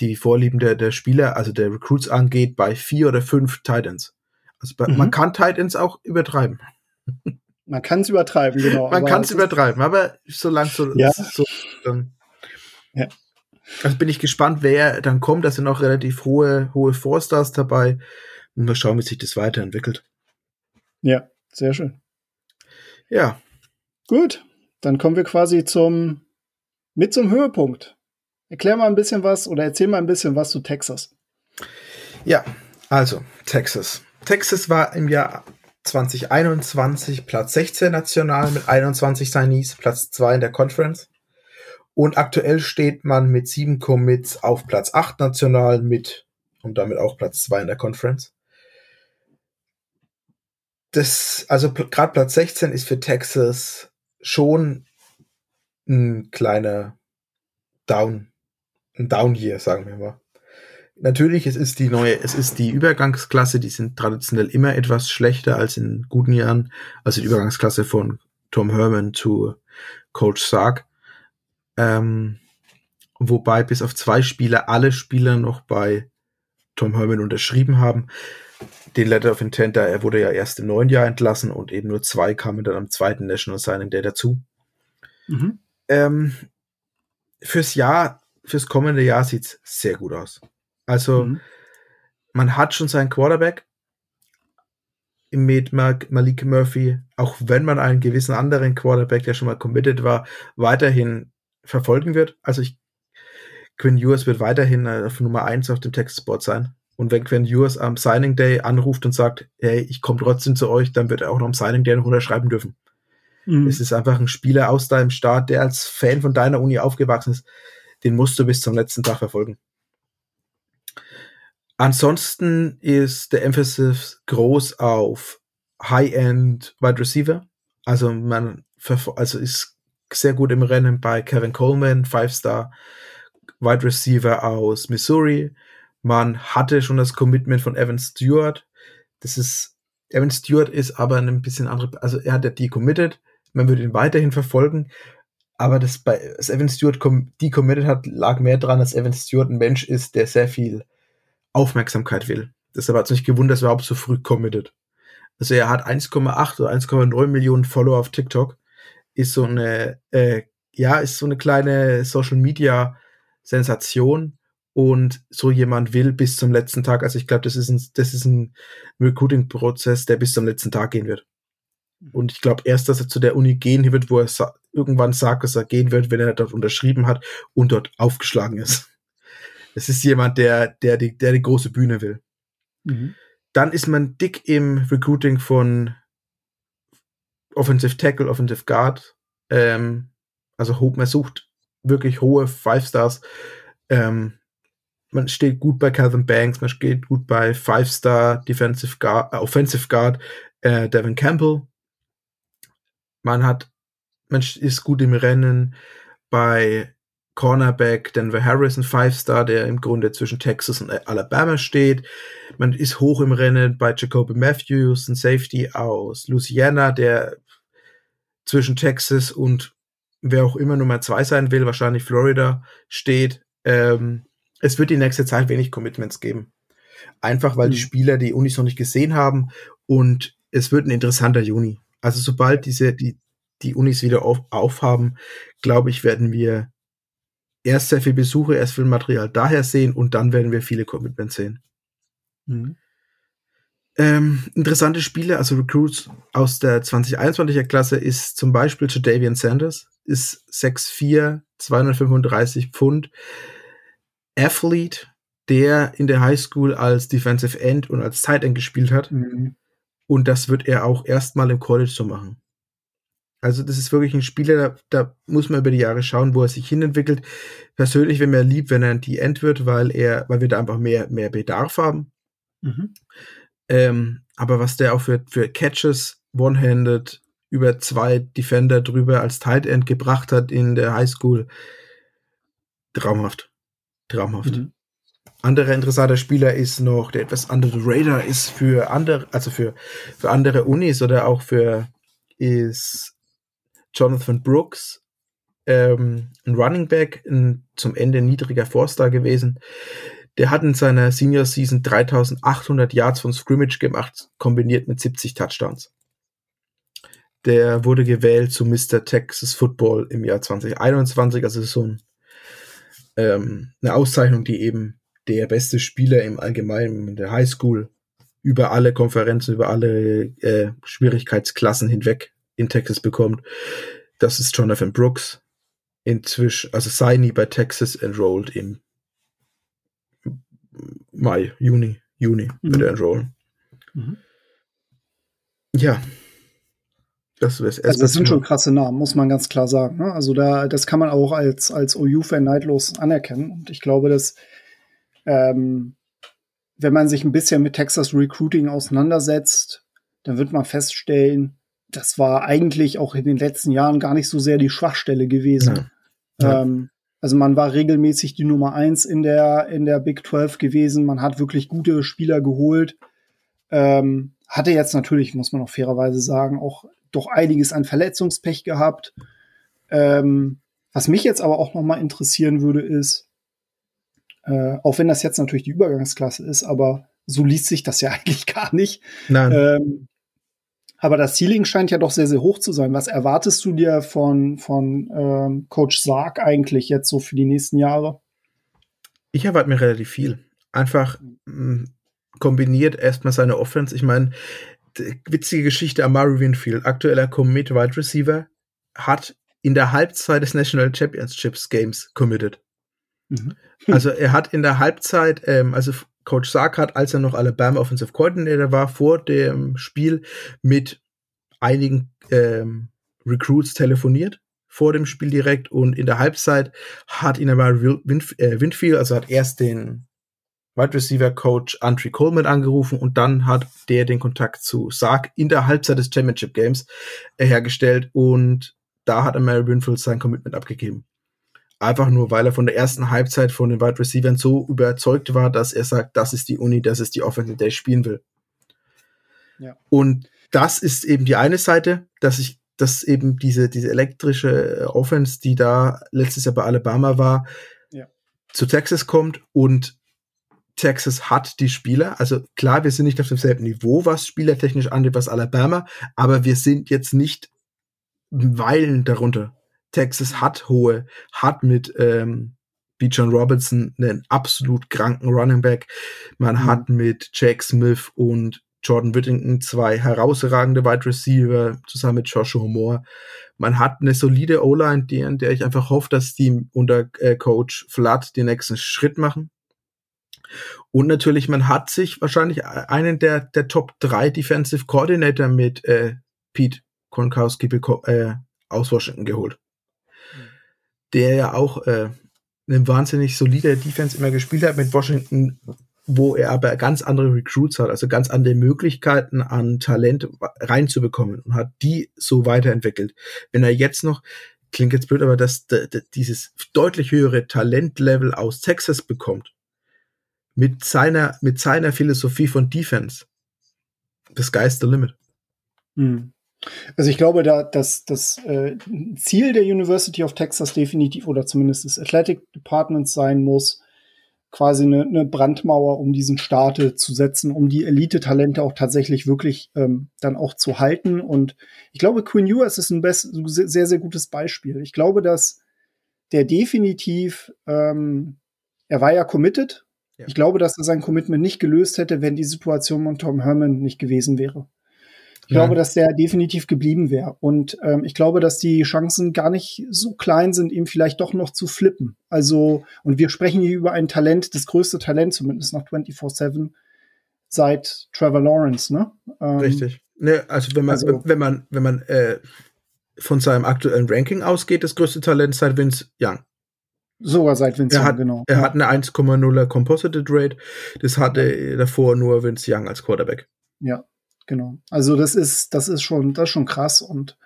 die Vorlieben der, der Spieler, also der Recruits angeht, bei vier oder fünf Titans. Also bei, mhm. man kann Titans auch übertreiben. *laughs* Man kann es übertreiben, genau. Man kann es übertreiben, aber solange so, ja. so dann. Ja. Also bin ich gespannt, wer dann kommt. Da sind auch relativ hohe, hohe Four-Stars dabei. Und mal schauen, wie sich das weiterentwickelt. Ja, sehr schön. Ja. Gut, dann kommen wir quasi zum mit zum Höhepunkt Erklär mal ein bisschen was oder erzähl mal ein bisschen was zu Texas. Ja, also Texas. Texas war im Jahr 2021 Platz 16 national mit 21 Signees, Platz 2 in der Conference. Und aktuell steht man mit sieben Commits auf Platz 8 national mit und damit auch Platz 2 in der Conference. Das, also gerade Platz 16 ist für Texas schon ein kleiner Down ein Down Year, sagen wir mal. Natürlich, es ist die neue, es ist die Übergangsklasse, die sind traditionell immer etwas schlechter als in guten Jahren. Also die Übergangsklasse von Tom Herman zu Coach Sark. Ähm, wobei bis auf zwei Spieler alle Spieler noch bei Tom Herman unterschrieben haben. Den Letter of Intent, da er wurde ja erst im neuen Jahr entlassen und eben nur zwei kamen dann am zweiten National Signing Day dazu. Mhm. Ähm, fürs Jahr fürs kommende Jahr sieht's sehr gut aus. Also mhm. man hat schon seinen Quarterback mit Malik Murphy, auch wenn man einen gewissen anderen Quarterback, der schon mal committed war, weiterhin verfolgen wird. Also ich, Quinn Ewers wird weiterhin äh, auf Nummer eins auf dem Textspot sein. Und wenn Quinn Ewers am Signing Day anruft und sagt, hey, ich komme trotzdem zu euch, dann wird er auch noch am Signing Day noch unterschreiben dürfen. Mhm. Es ist einfach ein Spieler aus deinem Staat, der als Fan von deiner Uni aufgewachsen ist den musst du bis zum letzten Tag verfolgen. Ansonsten ist der Emphasis groß auf High-End Wide Receiver. Also man also ist sehr gut im Rennen bei Kevin Coleman, Five-Star Wide Receiver aus Missouri. Man hatte schon das Commitment von Evan Stewart. Das ist, Evan Stewart ist aber ein bisschen andere, also er hat ja die committed. Man würde ihn weiterhin verfolgen. Aber das bei das Evan Stewart die committed hat, lag mehr dran, dass Evan Stewart ein Mensch ist, der sehr viel Aufmerksamkeit will. Deshalb hat es mich gewundert, dass er überhaupt so früh committed. Also er hat 1,8 oder 1,9 Millionen Follower auf TikTok. Ist so eine, äh, ja, ist so eine kleine Social Media Sensation. Und so jemand will bis zum letzten Tag, also ich glaube, das ist ein, das ist ein Recruiting-Prozess, der bis zum letzten Tag gehen wird. Und ich glaube erst, dass er zu der Uni gehen wird, wo er sa irgendwann sagt, dass er gehen wird, wenn er dort unterschrieben hat und dort aufgeschlagen ist. *laughs* Es ist jemand, der, der, die, der die große Bühne will. Mhm. Dann ist man dick im Recruiting von Offensive Tackle, Offensive Guard. Ähm, also man sucht wirklich hohe Five Stars. Ähm, man steht gut bei Calvin Banks, man steht gut bei Five Star Defensive Guard, äh, Offensive Guard äh, Devin Campbell, man hat, man ist gut im Rennen bei Cornerback Denver Harrison, Five-Star, der im Grunde zwischen Texas und Alabama steht. Man ist hoch im Rennen bei Jacoby Matthews, ein Safety aus Louisiana, der zwischen Texas und wer auch immer Nummer zwei sein will, wahrscheinlich Florida, steht. Ähm, es wird die nächste Zeit wenig Commitments geben. Einfach weil mhm. die Spieler die Unis noch nicht gesehen haben und es wird ein interessanter Juni. Also sobald diese, die, die Unis wieder auf, aufhaben, glaube ich, werden wir erst sehr viel Besuche, erst viel Material daher sehen und dann werden wir viele Commitments sehen. Mhm. Ähm, interessante Spiele, also Recruits aus der 2021er Klasse ist zum Beispiel Davian Sanders, ist 6'4, 235 Pfund. Athlete, der in der Highschool als Defensive End und als Tight End gespielt hat. Mhm. Und das wird er auch erstmal im College so machen. Also das ist wirklich ein Spieler, da, da, muss man über die Jahre schauen, wo er sich hinentwickelt. Persönlich wäre mir lieb, wenn er ein T-End wird, weil er, weil wir da einfach mehr, mehr Bedarf haben. Mhm. Ähm, aber was der auch für, für Catches, One-Handed, über zwei Defender drüber als Tight End gebracht hat in der Highschool, traumhaft. Traumhaft. Mhm. Anderer interessanter Spieler ist noch, der etwas andere Radar ist für andere, also für, für andere Unis oder auch für, ist Jonathan Brooks, ähm, ein Running Back, ein zum Ende niedriger Four-Star gewesen. Der hat in seiner Senior Season 3800 Yards von Scrimmage gemacht, kombiniert mit 70 Touchdowns. Der wurde gewählt zu Mr. Texas Football im Jahr 2021, also so ein, ähm, eine Auszeichnung, die eben der beste Spieler im Allgemeinen in der High School über alle Konferenzen, über alle äh, Schwierigkeitsklassen hinweg in Texas bekommt. Das ist Jonathan Brooks. Inzwischen, also sei nie bei Texas enrolled im Mai, Juni, Juni mhm. wird er enrollen. Mhm. Ja. Das, also das sind schon krasse Namen, muss man ganz klar sagen. Ne? Also da, das kann man auch als, als OU-Fan neidlos anerkennen. Und ich glaube, dass ähm, wenn man sich ein bisschen mit Texas Recruiting auseinandersetzt, dann wird man feststellen, das war eigentlich auch in den letzten Jahren gar nicht so sehr die Schwachstelle gewesen. Ja. Ja. Ähm, also man war regelmäßig die Nummer eins in der, in der Big 12 gewesen. Man hat wirklich gute Spieler geholt. Ähm, hatte jetzt natürlich, muss man auch fairerweise sagen, auch doch einiges an Verletzungspech gehabt. Ähm, was mich jetzt aber auch noch mal interessieren würde, ist, äh, auch wenn das jetzt natürlich die Übergangsklasse ist, aber so liest sich das ja *laughs* eigentlich gar nicht. Nein. Ähm, aber das Ceiling scheint ja doch sehr, sehr hoch zu sein. Was erwartest du dir von, von ähm, Coach Sark eigentlich jetzt so für die nächsten Jahre? Ich erwarte mir relativ viel. Einfach mh, mm, kombiniert erstmal seine Offense. Ich meine, witzige Geschichte, Amari Winfield, aktueller Commit Wide Receiver, hat in der Halbzeit des National Championships Games committed. Mhm. Also er hat in der Halbzeit, ähm, also Coach Sark hat, als er noch Alabama Offensive Coordinator war, vor dem Spiel mit einigen ähm, Recruits telefoniert vor dem Spiel direkt und in der Halbzeit hat ihn aber Winf äh, Winfield, also hat erst den Wide Receiver Coach Andre Coleman angerufen und dann hat der den Kontakt zu Sark in der Halbzeit des Championship Games äh, hergestellt und da hat Mary Winfield sein Commitment abgegeben. Einfach nur, weil er von der ersten Halbzeit von den Wide Receivers so überzeugt war, dass er sagt, das ist die Uni, das ist die Offense, in der ich spielen will. Ja. Und das ist eben die eine Seite, dass ich, dass eben diese, diese elektrische Offense, die da letztes Jahr bei Alabama war, ja. zu Texas kommt und Texas hat die Spieler. Also klar, wir sind nicht auf demselben Niveau, was spielertechnisch angeht, was Alabama, aber wir sind jetzt nicht Weilen darunter. Texas hat hohe, hat mit ähm, wie John Robinson einen absolut kranken Running Back. Man mhm. hat mit Jake Smith und Jordan Whittington zwei herausragende Wide Receiver zusammen mit Joshua Moore. Man hat eine solide O-Line, in der ich einfach hoffe, dass die unter äh, Coach Flood den nächsten Schritt machen. Und natürlich, man hat sich wahrscheinlich einen der, der Top 3 Defensive Coordinator mit äh, Pete Konkowski äh, aus Washington geholt der ja auch äh, eine wahnsinnig solide Defense immer gespielt hat mit Washington, wo er aber ganz andere Recruits hat, also ganz andere Möglichkeiten an Talent reinzubekommen und hat die so weiterentwickelt. Wenn er jetzt noch klingt jetzt blöd, aber dass dieses deutlich höhere Talentlevel aus Texas bekommt, mit seiner, mit seiner Philosophie von Defense, the sky's the limit. Hm. Also ich glaube, da dass das äh, Ziel der University of Texas definitiv oder zumindest des Athletic Departments sein muss, quasi eine, eine Brandmauer um diesen Starte zu setzen, um die Elite-Talente auch tatsächlich wirklich ähm, dann auch zu halten. Und ich glaube, Quinn Ewers ist ein best, sehr, sehr gutes Beispiel. Ich glaube, dass der definitiv, ähm, er war ja committed. Ja. Ich glaube, dass er sein Commitment nicht gelöst hätte, wenn die Situation von Tom Herman nicht gewesen wäre. Ich ja. glaube, dass der definitiv geblieben wäre. Und ähm, ich glaube, dass die Chancen gar nicht so klein sind, ihm vielleicht doch noch zu flippen. Also, und wir sprechen hier über ein Talent, das größte Talent zumindest nach 24-7 seit Trevor Lawrence, ne? Ähm, Richtig. Ne, also wenn man, also, wenn man, wenn man äh, von seinem aktuellen Ranking ausgeht, das größte Talent seit Vince Young. Sogar seit Vince er Young, hat, genau. Er ja. hat eine 1,0er Composite Rate. Das hatte davor nur Vince Young als Quarterback. Ja, genau. Also das ist, das ist schon, das ist schon krass und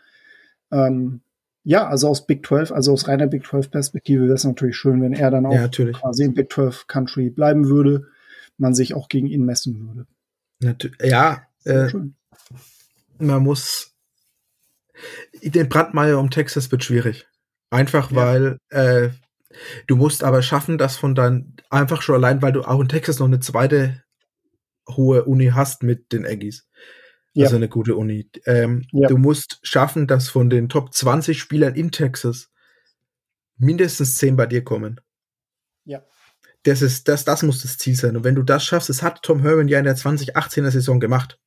ähm, ja, also aus Big 12, also aus reiner Big 12 Perspektive wäre es natürlich schön, wenn er dann auch ja, quasi im Big 12 Country bleiben würde, man sich auch gegen ihn messen würde. Natu ja, äh, man muss den Brandmeier um Texas wird schwierig. Einfach ja. weil äh, du musst aber schaffen, dass von dein einfach schon allein, weil du auch in Texas noch eine zweite hohe Uni hast mit den Aggies. Ja. Also eine gute Uni. Ähm, ja. Du musst schaffen, dass von den Top 20 Spielern in Texas mindestens 10 bei dir kommen. Ja. Das, ist, das, das muss das Ziel sein. Und wenn du das schaffst, das hat Tom Herman ja in der 2018er Saison gemacht.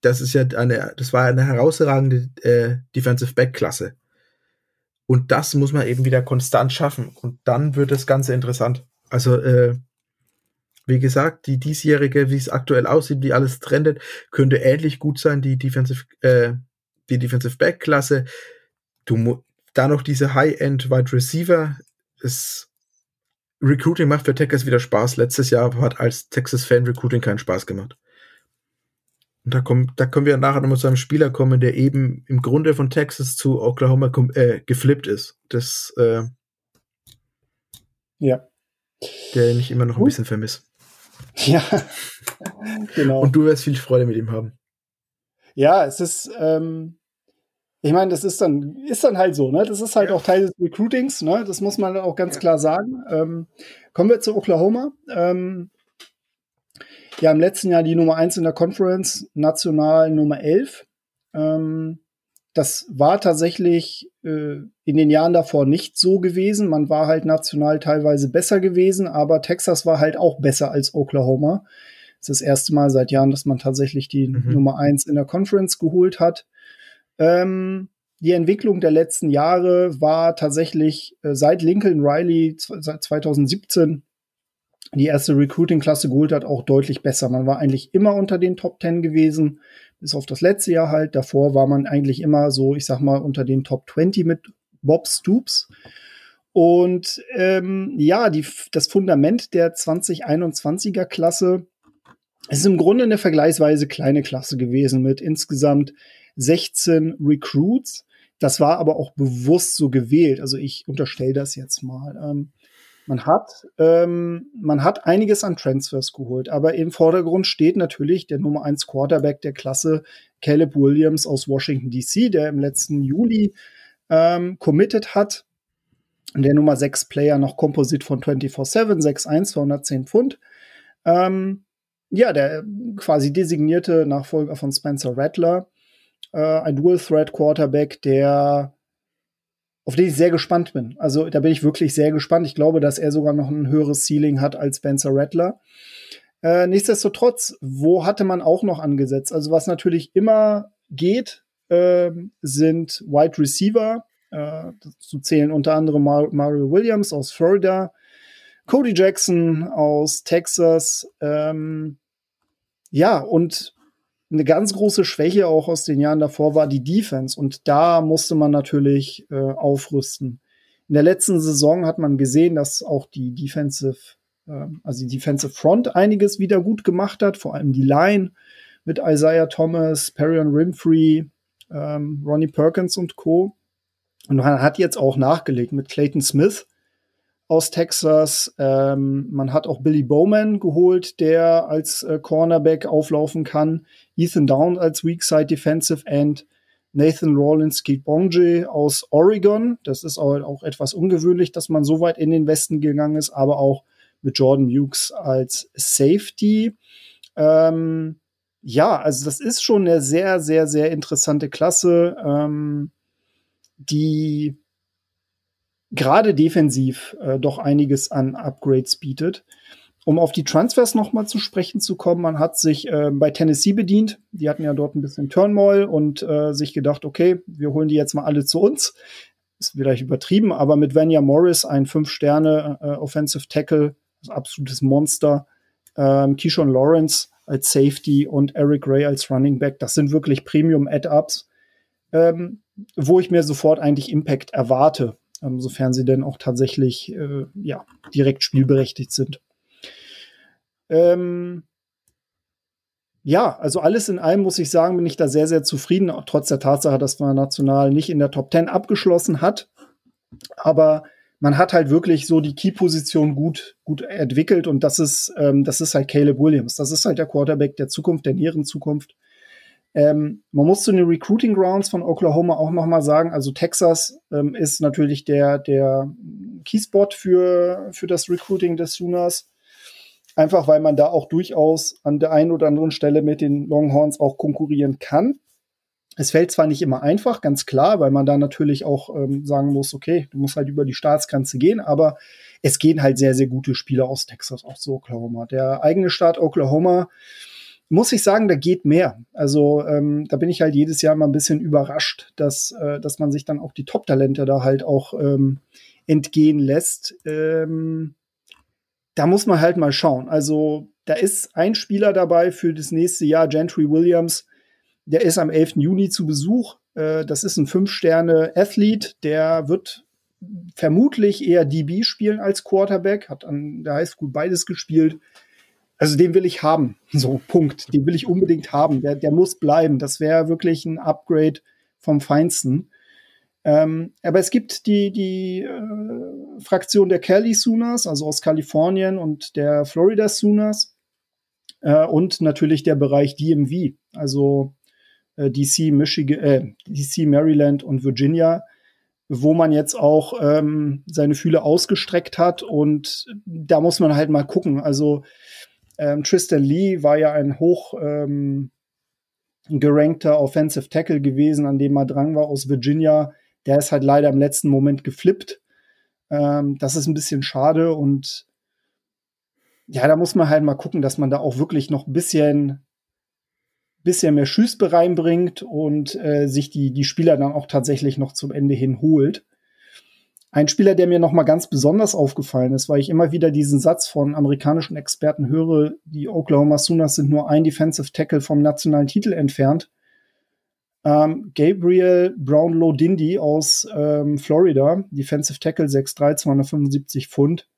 Das ist ja eine, das war eine herausragende äh, Defensive Back Klasse. Und das muss man eben wieder konstant schaffen. Und dann wird das Ganze interessant. Also, äh, wie gesagt, die diesjährige, wie es aktuell aussieht, wie alles trendet, könnte ähnlich gut sein, die Defensive, äh, die Defensive Back Klasse. Du, da noch diese High-End Wide Receiver, das Recruiting macht für Texas wieder Spaß. Letztes Jahr hat als Texas Fan Recruiting keinen Spaß gemacht. Und da, kommt, da können wir nachher nochmal zu einem Spieler kommen, der eben im Grunde von Texas zu Oklahoma äh, geflippt ist. Das, äh, ja. Der ich immer noch ein bisschen vermisse. *laughs* Ja, genau. Und du wirst viel Freude mit ihm haben. Ja, es ist, ähm, ich meine, das ist dann, ist dann halt so, ne? Das ist halt ja. auch Teil des Recruitings, ne? Das muss man auch ganz ja. klar sagen. Ähm, kommen wir zu Oklahoma. Ähm, ja, im letzten Jahr die Nummer 1 in der Conference, national Nummer 11. Ähm, das war tatsächlich äh, in den Jahren davor nicht so gewesen. Man war halt national teilweise besser gewesen, aber Texas war halt auch besser als Oklahoma. Das ist das erste Mal seit Jahren, dass man tatsächlich die mhm. Nummer eins in der Conference geholt hat. Ähm, die Entwicklung der letzten Jahre war tatsächlich äh, seit Lincoln Riley seit 2017 die erste Recruiting-Klasse geholt hat, auch deutlich besser. Man war eigentlich immer unter den Top 10 gewesen bis auf das letzte Jahr halt. Davor war man eigentlich immer so, ich sag mal, unter den Top 20 mit Bob Stoops. Und ähm, ja, die, das Fundament der 2021er Klasse ist im Grunde eine vergleichsweise kleine Klasse gewesen mit insgesamt 16 Recruits. Das war aber auch bewusst so gewählt. Also ich unterstelle das jetzt mal. Ähm, man hat, ähm, man hat einiges an Transfers geholt, aber im Vordergrund steht natürlich der Nummer 1 Quarterback der Klasse, Caleb Williams aus Washington DC, der im letzten Juli ähm, committed hat. Der Nummer 6 Player noch Composite von 24-7, 6'1, 210 Pfund. Ähm, ja, der quasi designierte Nachfolger von Spencer Rattler. Äh, ein Dual-Threat Quarterback, der auf den ich sehr gespannt bin. Also da bin ich wirklich sehr gespannt. Ich glaube, dass er sogar noch ein höheres Ceiling hat als Spencer Rattler. Äh, nichtsdestotrotz, wo hatte man auch noch angesetzt? Also was natürlich immer geht, äh, sind Wide Receiver. Äh, dazu zählen unter anderem Mar Mario Williams aus Florida, Cody Jackson aus Texas. Ähm, ja, und eine ganz große Schwäche auch aus den Jahren davor war die Defense. Und da musste man natürlich äh, aufrüsten. In der letzten Saison hat man gesehen, dass auch die Defensive, äh, also die Defensive Front einiges wieder gut gemacht hat, vor allem die Line mit Isaiah Thomas, Perion Rimfree, ähm, Ronnie Perkins und Co. Und man hat jetzt auch nachgelegt mit Clayton Smith aus Texas. Ähm, man hat auch Billy Bowman geholt, der als äh, Cornerback auflaufen kann. Ethan Down als Weakside Defensive End. Nathan Rawlins Kibonje aus Oregon. Das ist auch, auch etwas ungewöhnlich, dass man so weit in den Westen gegangen ist, aber auch mit Jordan Hughes als Safety. Ähm, ja, also das ist schon eine sehr, sehr, sehr interessante Klasse, ähm, die gerade defensiv äh, doch einiges an Upgrades bietet. Um auf die Transfers nochmal zu sprechen zu kommen, man hat sich äh, bei Tennessee bedient. Die hatten ja dort ein bisschen Turmoil und äh, sich gedacht, okay, wir holen die jetzt mal alle zu uns. Ist vielleicht übertrieben, aber mit Vanya Morris, ein Fünf-Sterne äh, Tackle, absolutes Monster. Ähm, Keyshawn Lawrence als Safety und Eric Ray als Running Back, das sind wirklich Premium-Add-Ups, ähm, wo ich mir sofort eigentlich Impact erwarte ähm, sofern sie denn auch tatsächlich äh, ja, direkt spielberechtigt sind. Ähm, ja, also alles in allem muss ich sagen, bin ich da sehr, sehr zufrieden, trotz der Tatsache, dass man national nicht in der Top 10 abgeschlossen hat. Aber man hat halt wirklich so die Key-Position gut, gut entwickelt und das ist, ähm, das ist halt Caleb Williams. Das ist halt der Quarterback der Zukunft, der näheren Zukunft. Ähm, man muss zu den Recruiting Grounds von Oklahoma auch noch mal sagen, also Texas ähm, ist natürlich der, der Keyspot für, für das Recruiting des Sooners. Einfach weil man da auch durchaus an der einen oder anderen Stelle mit den Longhorns auch konkurrieren kann. Es fällt zwar nicht immer einfach, ganz klar, weil man da natürlich auch ähm, sagen muss, okay, du musst halt über die Staatsgrenze gehen, aber es gehen halt sehr, sehr gute Spieler aus Texas auch zu Oklahoma. Der eigene Staat Oklahoma muss ich sagen, da geht mehr. Also ähm, da bin ich halt jedes Jahr mal ein bisschen überrascht, dass, äh, dass man sich dann auch die Top-Talente da halt auch ähm, entgehen lässt. Ähm, da muss man halt mal schauen. Also da ist ein Spieler dabei für das nächste Jahr, Gentry Williams. Der ist am 11. Juni zu Besuch. Äh, das ist ein Fünf-Sterne-Athlet. Der wird vermutlich eher DB spielen als Quarterback. Hat an der Highschool beides gespielt. Also den will ich haben. *laughs* So, Punkt. Den will ich unbedingt haben. Der, der muss bleiben. Das wäre wirklich ein Upgrade vom Feinsten. Ähm, aber es gibt die, die äh, Fraktion der Cali Sooners, also aus Kalifornien und der Florida Sooners. Äh, und natürlich der Bereich DMV, also äh, DC, Michigan, äh, DC, Maryland und Virginia, wo man jetzt auch ähm, seine Fühle ausgestreckt hat. Und da muss man halt mal gucken. Also ähm, Tristan Lee war ja ein hoch ähm, gerankter Offensive Tackle gewesen, an dem er dran war aus Virginia. Der ist halt leider im letzten Moment geflippt. Ähm, das ist ein bisschen schade und ja, da muss man halt mal gucken, dass man da auch wirklich noch ein bisschen, bisschen mehr Schüsse reinbringt und äh, sich die, die Spieler dann auch tatsächlich noch zum Ende hin holt. Ein Spieler, der mir noch mal ganz besonders aufgefallen ist, weil ich immer wieder diesen Satz von amerikanischen Experten höre, die Oklahoma Sooners sind nur ein Defensive Tackle vom nationalen Titel entfernt. Ähm, Gabriel Brownlow Dindy aus ähm, Florida, Defensive Tackle 6'3, 275 Pfund.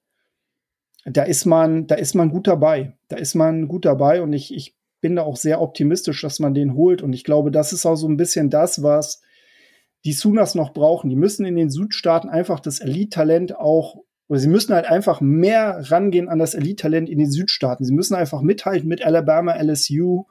Da ist man, da ist man gut dabei. Da ist man gut dabei und ich, ich bin da auch sehr optimistisch, dass man den holt. Und ich glaube, das ist auch so ein bisschen das, was die Sunas noch brauchen. Die müssen in den Südstaaten einfach das Elite-Talent auch, oder sie müssen halt einfach mehr rangehen an das Elite-Talent in den Südstaaten. Sie müssen einfach mithalten mit Alabama, LSU,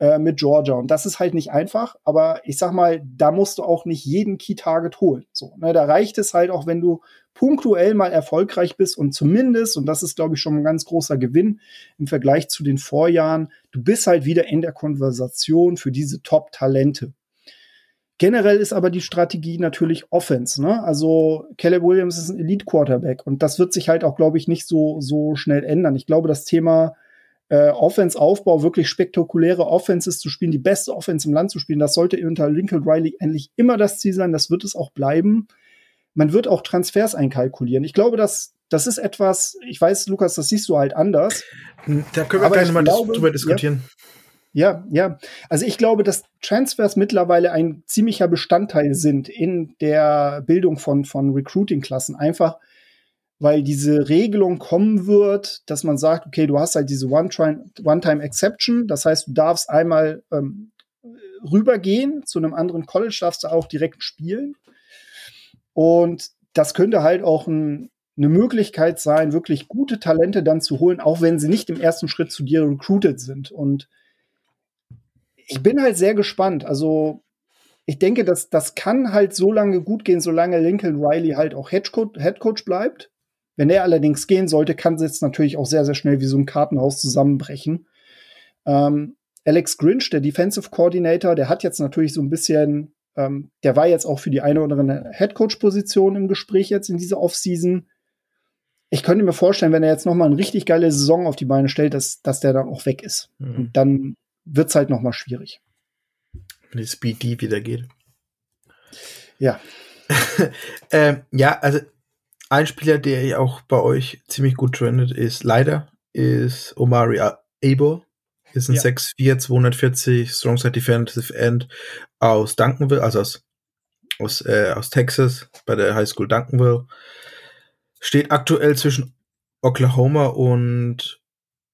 äh, mit Georgia. Und das ist halt nicht einfach, aber ich sag mal, da musst du auch nicht jeden Key-Target holen. So, ne, da reicht es halt auch, wenn du punktuell mal erfolgreich bist und zumindest, und das ist, glaube ich, schon ein ganz großer Gewinn im Vergleich zu den Vorjahren, du bist halt wieder in der Konversation für diese Top-Talente. Generell ist aber die Strategie natürlich Offense. Ne? Also Caleb Williams ist ein Elite Quarterback und das wird sich halt auch, glaube ich, nicht so so schnell ändern. Ich glaube, das Thema äh, Offense-Aufbau, wirklich spektakuläre Offenses zu spielen, die beste Offense im Land zu spielen, das sollte unter Lincoln Riley endlich immer das Ziel sein. Das wird es auch bleiben. Man wird auch Transfers einkalkulieren. Ich glaube, dass das ist etwas, ich weiß, Lukas, das siehst du halt anders. Da können wir gerne mal glaube, drüber diskutieren. Ja, ja, ja. Also ich glaube, dass Transfers mittlerweile ein ziemlicher Bestandteil sind in der Bildung von, von Recruiting-Klassen. Einfach, weil diese Regelung kommen wird, dass man sagt, okay, du hast halt diese One-Time-Exception. Das heißt, du darfst einmal ähm, rübergehen zu einem anderen College, darfst du auch direkt spielen. Und das könnte halt auch ein, eine Möglichkeit sein, wirklich gute Talente dann zu holen, auch wenn sie nicht im ersten Schritt zu dir recruited sind. Und ich bin halt sehr gespannt. Also ich denke, dass das kann halt so lange gut gehen, solange Lincoln Riley halt auch Headcoach, Headcoach bleibt. Wenn er allerdings gehen sollte, kann es jetzt natürlich auch sehr, sehr schnell wie so ein Kartenhaus zusammenbrechen. Ähm, Alex Grinch, der Defensive Coordinator, der hat jetzt natürlich so ein bisschen, ähm, der war jetzt auch für die eine oder andere Headcoach-Position im Gespräch jetzt in dieser Offseason. Ich könnte mir vorstellen, wenn er jetzt noch mal eine richtig geile Saison auf die Beine stellt, dass, dass der dann auch weg ist. Mhm. Und dann wird's halt noch mal schwierig. Wenn die Speed D wieder geht. Ja. *laughs* ähm, ja, also ein Spieler, der ja auch bei euch ziemlich gut trendet, ist leider, ist Omari Abo. Ist ein ja. 6'4, 240 Strongside Defensive End aus Duncanville, also aus, aus, äh, aus Texas, bei der High School Duncanville. Steht aktuell zwischen Oklahoma und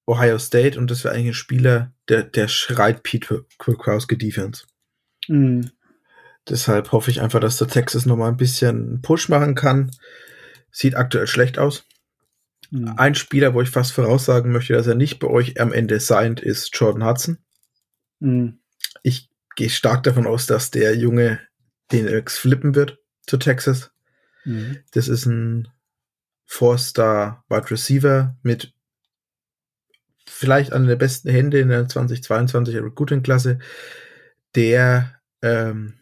Ohio State und das wäre eigentlich ein Spieler, der, der schreit Pete Kwiatkowski Defense. Mhm. Deshalb hoffe ich einfach, dass der Texas noch mal ein bisschen Push machen kann. Sieht aktuell schlecht aus. Mhm. Ein Spieler, wo ich fast voraussagen möchte, dass er nicht bei euch am Ende signed, ist Jordan Hudson. Mhm. Ich gehe stark davon aus, dass der Junge den X flippen wird zu Texas. Mhm. Das ist ein Four-Star Wide Receiver mit vielleicht einer der besten Hände in der 2022er Recruiting-Klasse, der ähm,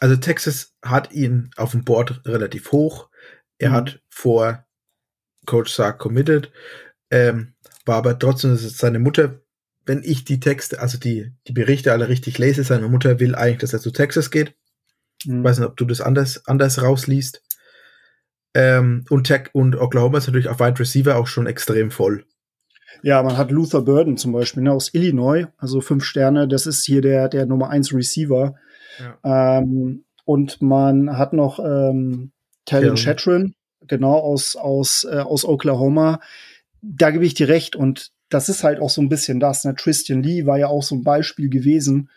also Texas hat ihn auf dem Board relativ hoch. Er mhm. hat vor Coach Sark committed, ähm, war aber trotzdem seine Mutter, wenn ich die Texte, also die, die Berichte alle richtig lese, seine Mutter will eigentlich, dass er zu Texas geht. Mhm. Weiß nicht, ob du das anders, anders rausliest. Ähm, und Tech und Oklahoma ist natürlich auf Wide Receiver auch schon extrem voll. Ja, man hat Luther Burden zum Beispiel ne, aus Illinois, also fünf Sterne. Das ist hier der, der Nummer eins Receiver. Ja. Ähm, und man hat noch ähm, Talon. Chatrin, genau, aus, aus, äh, aus Oklahoma. Da gebe ich dir recht. Und das ist halt auch so ein bisschen das. Ne? Tristan Lee war ja auch so ein Beispiel gewesen.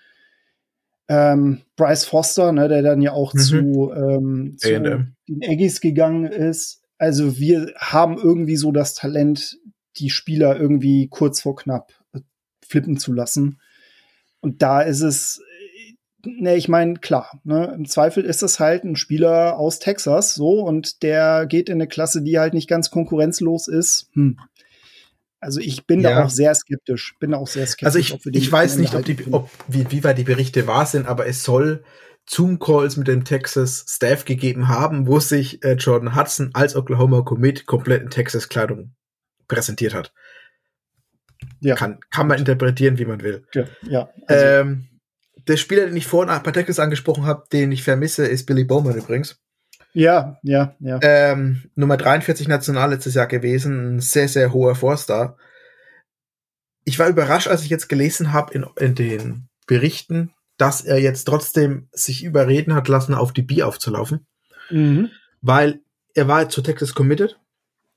Ähm, Bryce Foster, ne, der dann ja auch mhm. zu, ähm, zu den Aggies gegangen ist. Also wir haben irgendwie so das Talent, die Spieler irgendwie kurz vor knapp äh, flippen zu lassen. Und da ist es ne, ich meine, klar, ne, im Zweifel ist das halt ein Spieler aus Texas, so, und der geht in eine Klasse, die halt nicht ganz konkurrenzlos ist. Hm. Also ich bin ja. da auch sehr skeptisch. Bin auch sehr skeptisch. Also ich, ich weiß nicht, ob die, ob, wie, wie weit die Berichte wahr sind, aber es soll Zoom-Calls mit dem Texas Staff gegeben haben, wo sich äh, Jordan Hudson als Oklahoma Commit komplett in Texas-Kleidung präsentiert hat. Ja. Kann, kann man interpretieren, wie man will. Ja, ja also ähm, der Spieler, den ich vorhin bei Texas angesprochen habe, den ich vermisse, ist Billy Bowman übrigens. Ja, ja, ja. Ähm, Nummer 43 national letztes Jahr gewesen, ein sehr, sehr hoher Vorstar. Ich war überrascht, als ich jetzt gelesen habe in, in den Berichten, dass er jetzt trotzdem sich überreden hat lassen, auf die B aufzulaufen. Mhm. Weil er war zu Texas committed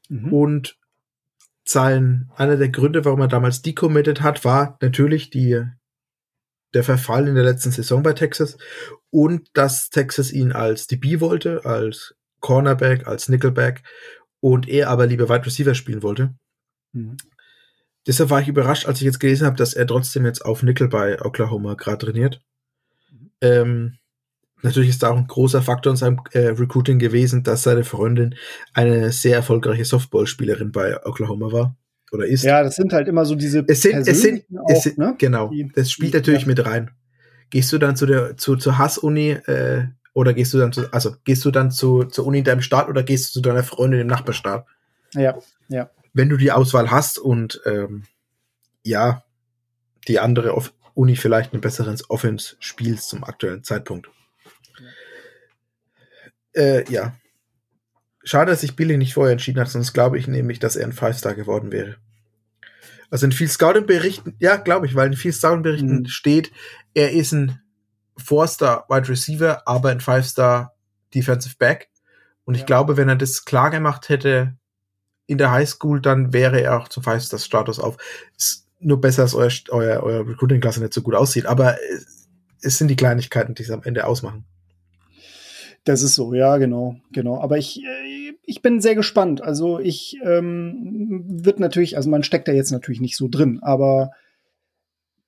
mhm. und sein, einer der Gründe, warum er damals decommitted hat, war natürlich die, der Verfall in der letzten Saison bei Texas und dass Texas ihn als DB wollte, als Cornerback, als Nickelback und er aber lieber Wide Receiver spielen wollte. Mhm. Deshalb war ich überrascht, als ich jetzt gelesen habe, dass er trotzdem jetzt auf Nickel bei Oklahoma gerade trainiert. Mhm. Ähm, natürlich ist da auch ein großer Faktor in seinem äh, Recruiting gewesen, dass seine Freundin eine sehr erfolgreiche Softballspielerin bei Oklahoma war oder ist. Ja, das sind halt immer so diese es sind, es sind, auch, es sind ne? genau, die, das spielt natürlich ja. mit rein. Gehst du dann zu der zu zur Hass-Uni äh, oder gehst du dann zu, also gehst du dann zu, zur Uni in deinem Staat oder gehst du zu deiner Freundin im Nachbarstaat? Ja, ja. Wenn du die Auswahl hast und ähm, ja, die andere Off Uni vielleicht einen besseren Offense spielst zum aktuellen Zeitpunkt. Ja. Äh, ja. Schade, dass sich Billy nicht vorher entschieden hat, sonst glaube ich nämlich, dass er ein Five-Star geworden wäre. Also in viel Scouting-Berichten, ja, glaube ich, weil in viel Scouting-Berichten mhm. steht, er ist ein Four-Star Wide Receiver, aber ein Five-Star Defensive Back. Und ja. ich glaube, wenn er das klar gemacht hätte in der Highschool, dann wäre er auch zum Five-Star-Status auf. Ist nur besser, dass euer, euer, euer Recruiting-Klasse nicht so gut aussieht, aber es sind die Kleinigkeiten, die es am Ende ausmachen. Das ist so, ja, genau, genau. Aber ich, äh, ich bin sehr gespannt. Also ich ähm, wird natürlich, also man steckt da jetzt natürlich nicht so drin, aber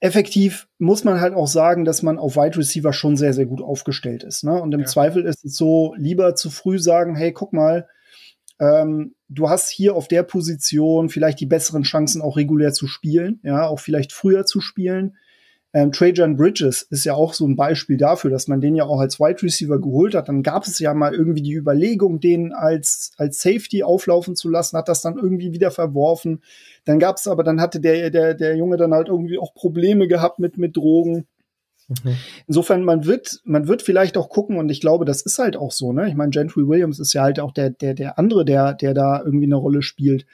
effektiv muss man halt auch sagen, dass man auf Wide Receiver schon sehr, sehr gut aufgestellt ist. Ne? Und im ja. Zweifel ist es so, lieber zu früh sagen, hey, guck mal, ähm, du hast hier auf der Position vielleicht die besseren Chancen, auch regulär zu spielen, ja, auch vielleicht früher zu spielen. Ähm, Trajan Bridges ist ja auch so ein Beispiel dafür, dass man den ja auch als Wide Receiver geholt hat. Dann gab es ja mal irgendwie die Überlegung, den als, als Safety auflaufen zu lassen, hat das dann irgendwie wieder verworfen. Dann gab es aber, dann hatte der, der, der Junge dann halt irgendwie auch Probleme gehabt mit, mit Drogen. Mhm. Insofern, man wird, man wird vielleicht auch gucken, und ich glaube, das ist halt auch so, ne? Ich meine, Gentry Williams ist ja halt auch der, der, der andere, der, der da irgendwie eine Rolle spielt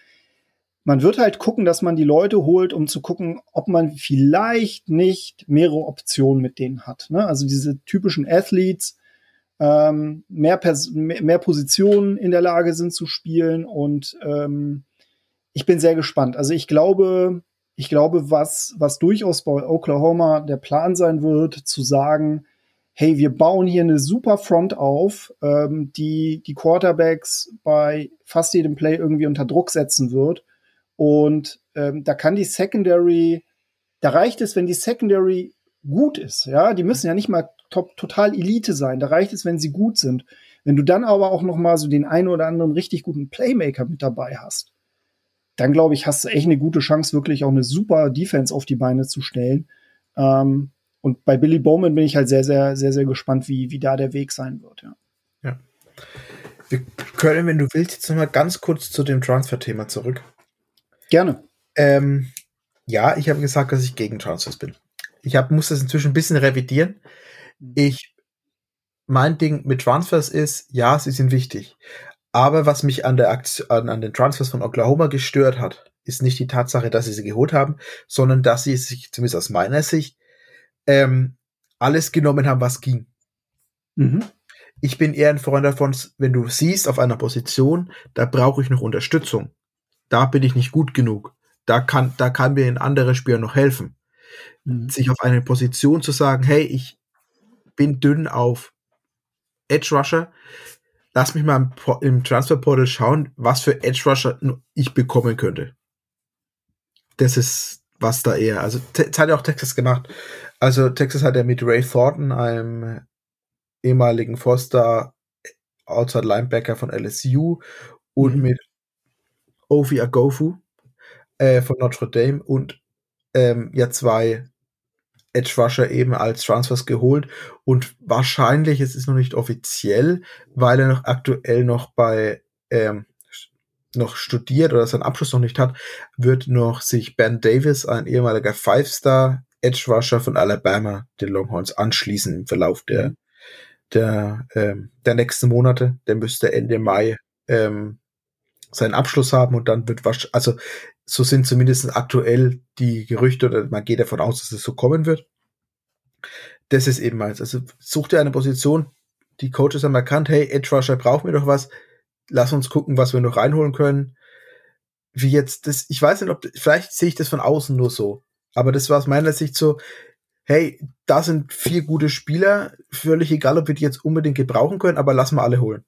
man wird halt gucken, dass man die Leute holt, um zu gucken, ob man vielleicht nicht mehrere Optionen mit denen hat. Ne? Also diese typischen Athletes, ähm, mehr, Pers mehr Positionen in der Lage sind zu spielen und ähm, ich bin sehr gespannt. Also ich glaube, ich glaube, was, was durchaus bei Oklahoma der Plan sein wird, zu sagen, hey, wir bauen hier eine super Front auf, ähm, die die Quarterbacks bei fast jedem Play irgendwie unter Druck setzen wird und ähm, da kann die Secondary, da reicht es, wenn die Secondary gut ist. Ja, die müssen ja nicht mal top, total Elite sein. Da reicht es, wenn sie gut sind. Wenn du dann aber auch noch mal so den einen oder anderen richtig guten Playmaker mit dabei hast, dann glaube ich, hast du echt eine gute Chance, wirklich auch eine super Defense auf die Beine zu stellen. Ähm, und bei Billy Bowman bin ich halt sehr, sehr, sehr, sehr gespannt, wie, wie da der Weg sein wird. Ja. ja. Wir können, wenn du willst, jetzt noch mal ganz kurz zu dem Transfer-Thema zurück. Gerne. Ähm, ja, ich habe gesagt, dass ich gegen Transfers bin. Ich hab, muss das inzwischen ein bisschen revidieren. Mhm. Ich, mein Ding mit Transfers ist, ja, sie sind wichtig. Aber was mich an, der Aktion, an, an den Transfers von Oklahoma gestört hat, ist nicht die Tatsache, dass sie sie geholt haben, sondern dass sie sich, zumindest aus meiner Sicht, ähm, alles genommen haben, was ging. Mhm. Ich bin eher ein Freund davon, wenn du siehst auf einer Position, da brauche ich noch Unterstützung da bin ich nicht gut genug. Da kann, da kann mir ein anderer Spieler noch helfen. Mhm. Sich auf eine Position zu sagen, hey, ich bin dünn auf Edge Rusher. Lass mich mal im, im Transfer Portal schauen, was für Edge Rusher ich bekommen könnte. Das ist was da eher. Also, das hat ja auch Texas gemacht. Also, Texas hat ja mit Ray Thornton, einem ehemaligen Foster Outside Linebacker von LSU und mhm. mit Ovi Agofu äh, von Notre Dame und ähm, ja zwei Edge Rusher eben als Transfers geholt und wahrscheinlich, es ist noch nicht offiziell, weil er noch aktuell noch bei ähm, noch studiert oder seinen Abschluss noch nicht hat, wird noch sich Ben Davis, ein ehemaliger Five-Star Edge Rusher von Alabama, den Longhorns anschließen im Verlauf der der ähm, der nächsten Monate. Der müsste Ende Mai ähm, seinen Abschluss haben und dann wird was, also so sind zumindest aktuell die Gerüchte oder man geht davon aus, dass es so kommen wird. Das ist eben eins. Also such dir eine Position, die Coaches haben erkannt, hey, Edge Rusher brauchen wir doch was, lass uns gucken, was wir noch reinholen können. Wie jetzt das, ich weiß nicht, ob, vielleicht sehe ich das von außen nur so, aber das war aus meiner Sicht so, hey, da sind vier gute Spieler, völlig egal, ob wir die jetzt unbedingt gebrauchen können, aber lass mal alle holen.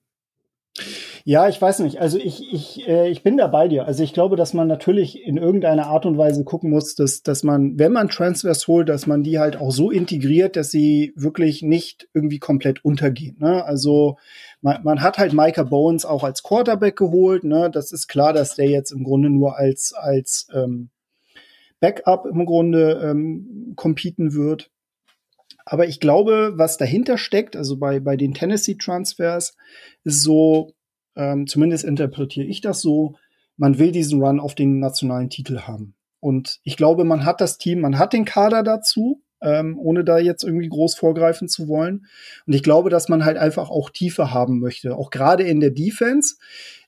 Ja, ich weiß nicht. Also ich, ich, äh, ich bin da bei dir. Also ich glaube, dass man natürlich in irgendeiner Art und Weise gucken muss, dass, dass man, wenn man Transfers holt, dass man die halt auch so integriert, dass sie wirklich nicht irgendwie komplett untergehen. Ne? Also man, man hat halt Micah Bowens auch als Quarterback geholt. Ne? Das ist klar, dass der jetzt im Grunde nur als, als ähm, Backup im Grunde ähm, competen wird. Aber ich glaube, was dahinter steckt, also bei, bei den Tennessee Transfers, ist so, ähm, zumindest interpretiere ich das so, man will diesen Run auf den nationalen Titel haben. Und ich glaube, man hat das Team, man hat den Kader dazu, ähm, ohne da jetzt irgendwie groß vorgreifen zu wollen. Und ich glaube, dass man halt einfach auch Tiefe haben möchte, auch gerade in der Defense.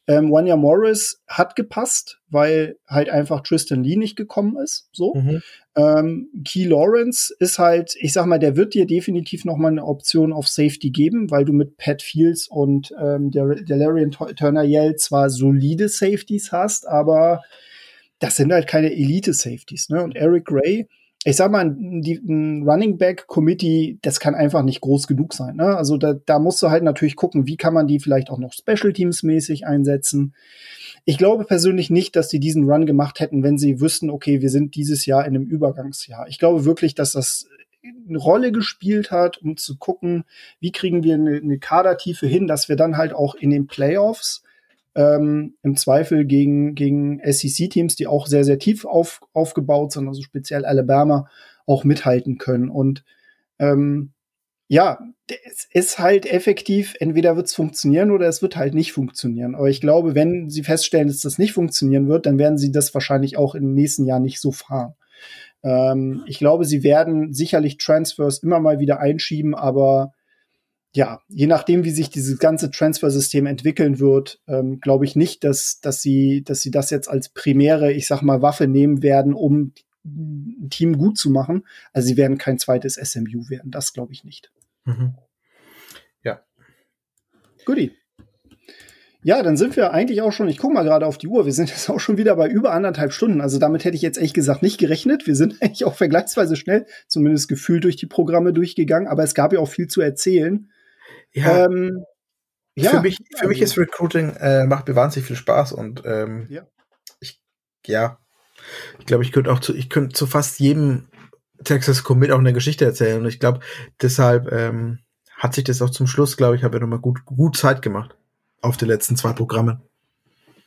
Ähm, Wanya Morris hat gepasst, weil halt einfach Tristan Lee nicht gekommen ist. So. Mhm. Ähm, Key Lawrence ist halt, ich sag mal, der wird dir definitiv noch mal eine Option auf Safety geben, weil du mit Pat Fields und ähm, der, der Larian Turner Yell zwar solide Safeties hast, aber das sind halt keine Elite-Safeties. Ne? Und Eric Gray ich sag mal, die, ein Running Back Committee, das kann einfach nicht groß genug sein. Ne? Also da, da musst du halt natürlich gucken, wie kann man die vielleicht auch noch Special Teams mäßig einsetzen. Ich glaube persönlich nicht, dass die diesen Run gemacht hätten, wenn sie wüssten, okay, wir sind dieses Jahr in einem Übergangsjahr. Ich glaube wirklich, dass das eine Rolle gespielt hat, um zu gucken, wie kriegen wir eine, eine Kadertiefe hin, dass wir dann halt auch in den Playoffs ähm, im Zweifel gegen, gegen SEC-Teams, die auch sehr, sehr tief auf, aufgebaut sind, also speziell Alabama, auch mithalten können. Und ähm, ja, es ist halt effektiv, entweder wird es funktionieren oder es wird halt nicht funktionieren. Aber ich glaube, wenn sie feststellen, dass das nicht funktionieren wird, dann werden sie das wahrscheinlich auch im nächsten Jahr nicht so fahren. Ähm, ich glaube, sie werden sicherlich Transfers immer mal wieder einschieben, aber ja, je nachdem, wie sich dieses ganze Transfersystem entwickeln wird, ähm, glaube ich nicht, dass, dass, sie, dass sie das jetzt als primäre, ich sag mal, Waffe nehmen werden, um ein Team gut zu machen. Also sie werden kein zweites SMU werden. Das glaube ich nicht. Mhm. Ja. Guti. Ja, dann sind wir eigentlich auch schon, ich gucke mal gerade auf die Uhr, wir sind jetzt auch schon wieder bei über anderthalb Stunden. Also damit hätte ich jetzt ehrlich gesagt nicht gerechnet. Wir sind *laughs* eigentlich auch vergleichsweise schnell, zumindest gefühlt durch die Programme durchgegangen, aber es gab ja auch viel zu erzählen. Ja. Ähm, ja, für mich, für mich ist Recruiting äh, macht mir wahnsinnig viel Spaß und ähm, ja. ich, ja, ich glaube, ich könnte auch zu, ich könnte zu fast jedem Texas Commit auch eine Geschichte erzählen und ich glaube, deshalb ähm, hat sich das auch zum Schluss, glaube ich, habe ich nochmal gut, gut Zeit gemacht auf die letzten zwei Programme.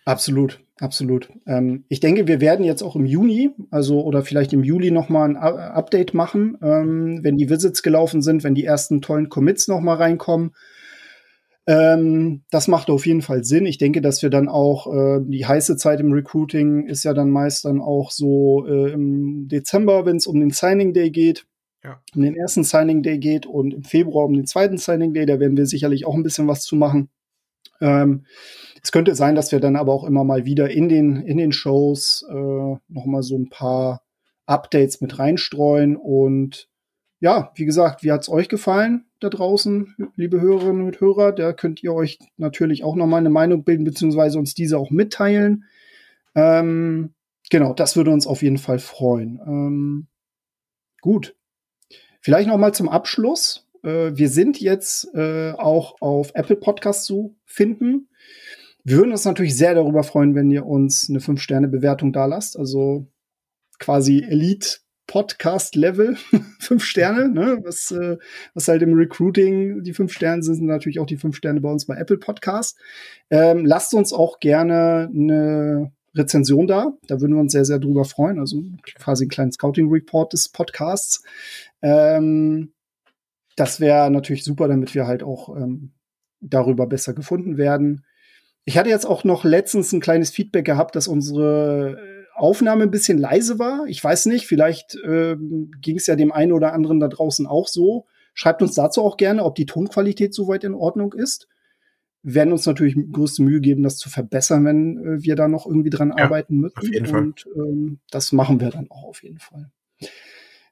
Absolut, absolut. Ähm, ich denke, wir werden jetzt auch im Juni, also oder vielleicht im Juli noch mal ein Update machen, ähm, wenn die Visits gelaufen sind, wenn die ersten tollen Commits noch mal reinkommen. Ähm, das macht auf jeden Fall Sinn. Ich denke, dass wir dann auch äh, die heiße Zeit im Recruiting ist ja dann meist dann auch so äh, im Dezember, wenn es um den Signing Day geht. Ja. Um den ersten Signing Day geht und im Februar um den zweiten Signing Day, da werden wir sicherlich auch ein bisschen was zu machen. Ähm, es könnte sein, dass wir dann aber auch immer mal wieder in den, in den Shows äh, noch mal so ein paar Updates mit reinstreuen. Und ja, wie gesagt, wie hat's euch gefallen da draußen, liebe Hörerinnen und Hörer? Da könnt ihr euch natürlich auch noch mal eine Meinung bilden, beziehungsweise uns diese auch mitteilen. Ähm, genau, das würde uns auf jeden Fall freuen. Ähm, gut. Vielleicht noch mal zum Abschluss. Äh, wir sind jetzt äh, auch auf Apple Podcasts zu finden. Wir würden uns natürlich sehr darüber freuen, wenn ihr uns eine 5-Sterne-Bewertung da lasst. Also quasi Elite Podcast Level, *laughs* fünf Sterne, ne? was, äh, was halt im Recruiting die fünf Sterne sind, sind natürlich auch die fünf Sterne bei uns bei Apple Podcast. Ähm, lasst uns auch gerne eine Rezension da, da würden wir uns sehr, sehr drüber freuen. Also quasi ein kleinen Scouting Report des Podcasts. Ähm, das wäre natürlich super, damit wir halt auch ähm, darüber besser gefunden werden. Ich hatte jetzt auch noch letztens ein kleines Feedback gehabt, dass unsere äh, Aufnahme ein bisschen leise war. Ich weiß nicht, vielleicht äh, ging es ja dem einen oder anderen da draußen auch so. Schreibt uns dazu auch gerne, ob die Tonqualität soweit in Ordnung ist. Wir werden uns natürlich größte Mühe geben, das zu verbessern, wenn äh, wir da noch irgendwie dran ja, arbeiten müssen. Auf jeden Fall. Und ähm, das machen wir dann auch auf jeden Fall.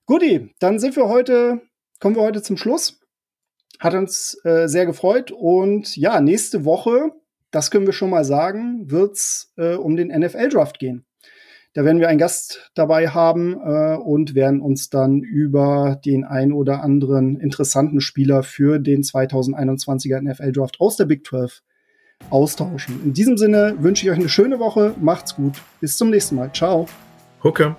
Guti, dann sind wir heute, kommen wir heute zum Schluss. Hat uns äh, sehr gefreut und ja, nächste Woche das können wir schon mal sagen, wird's äh, um den NFL-Draft gehen. Da werden wir einen Gast dabei haben äh, und werden uns dann über den ein oder anderen interessanten Spieler für den 2021er NFL-Draft aus der Big 12 austauschen. In diesem Sinne wünsche ich euch eine schöne Woche. Macht's gut. Bis zum nächsten Mal. Ciao. Hooker.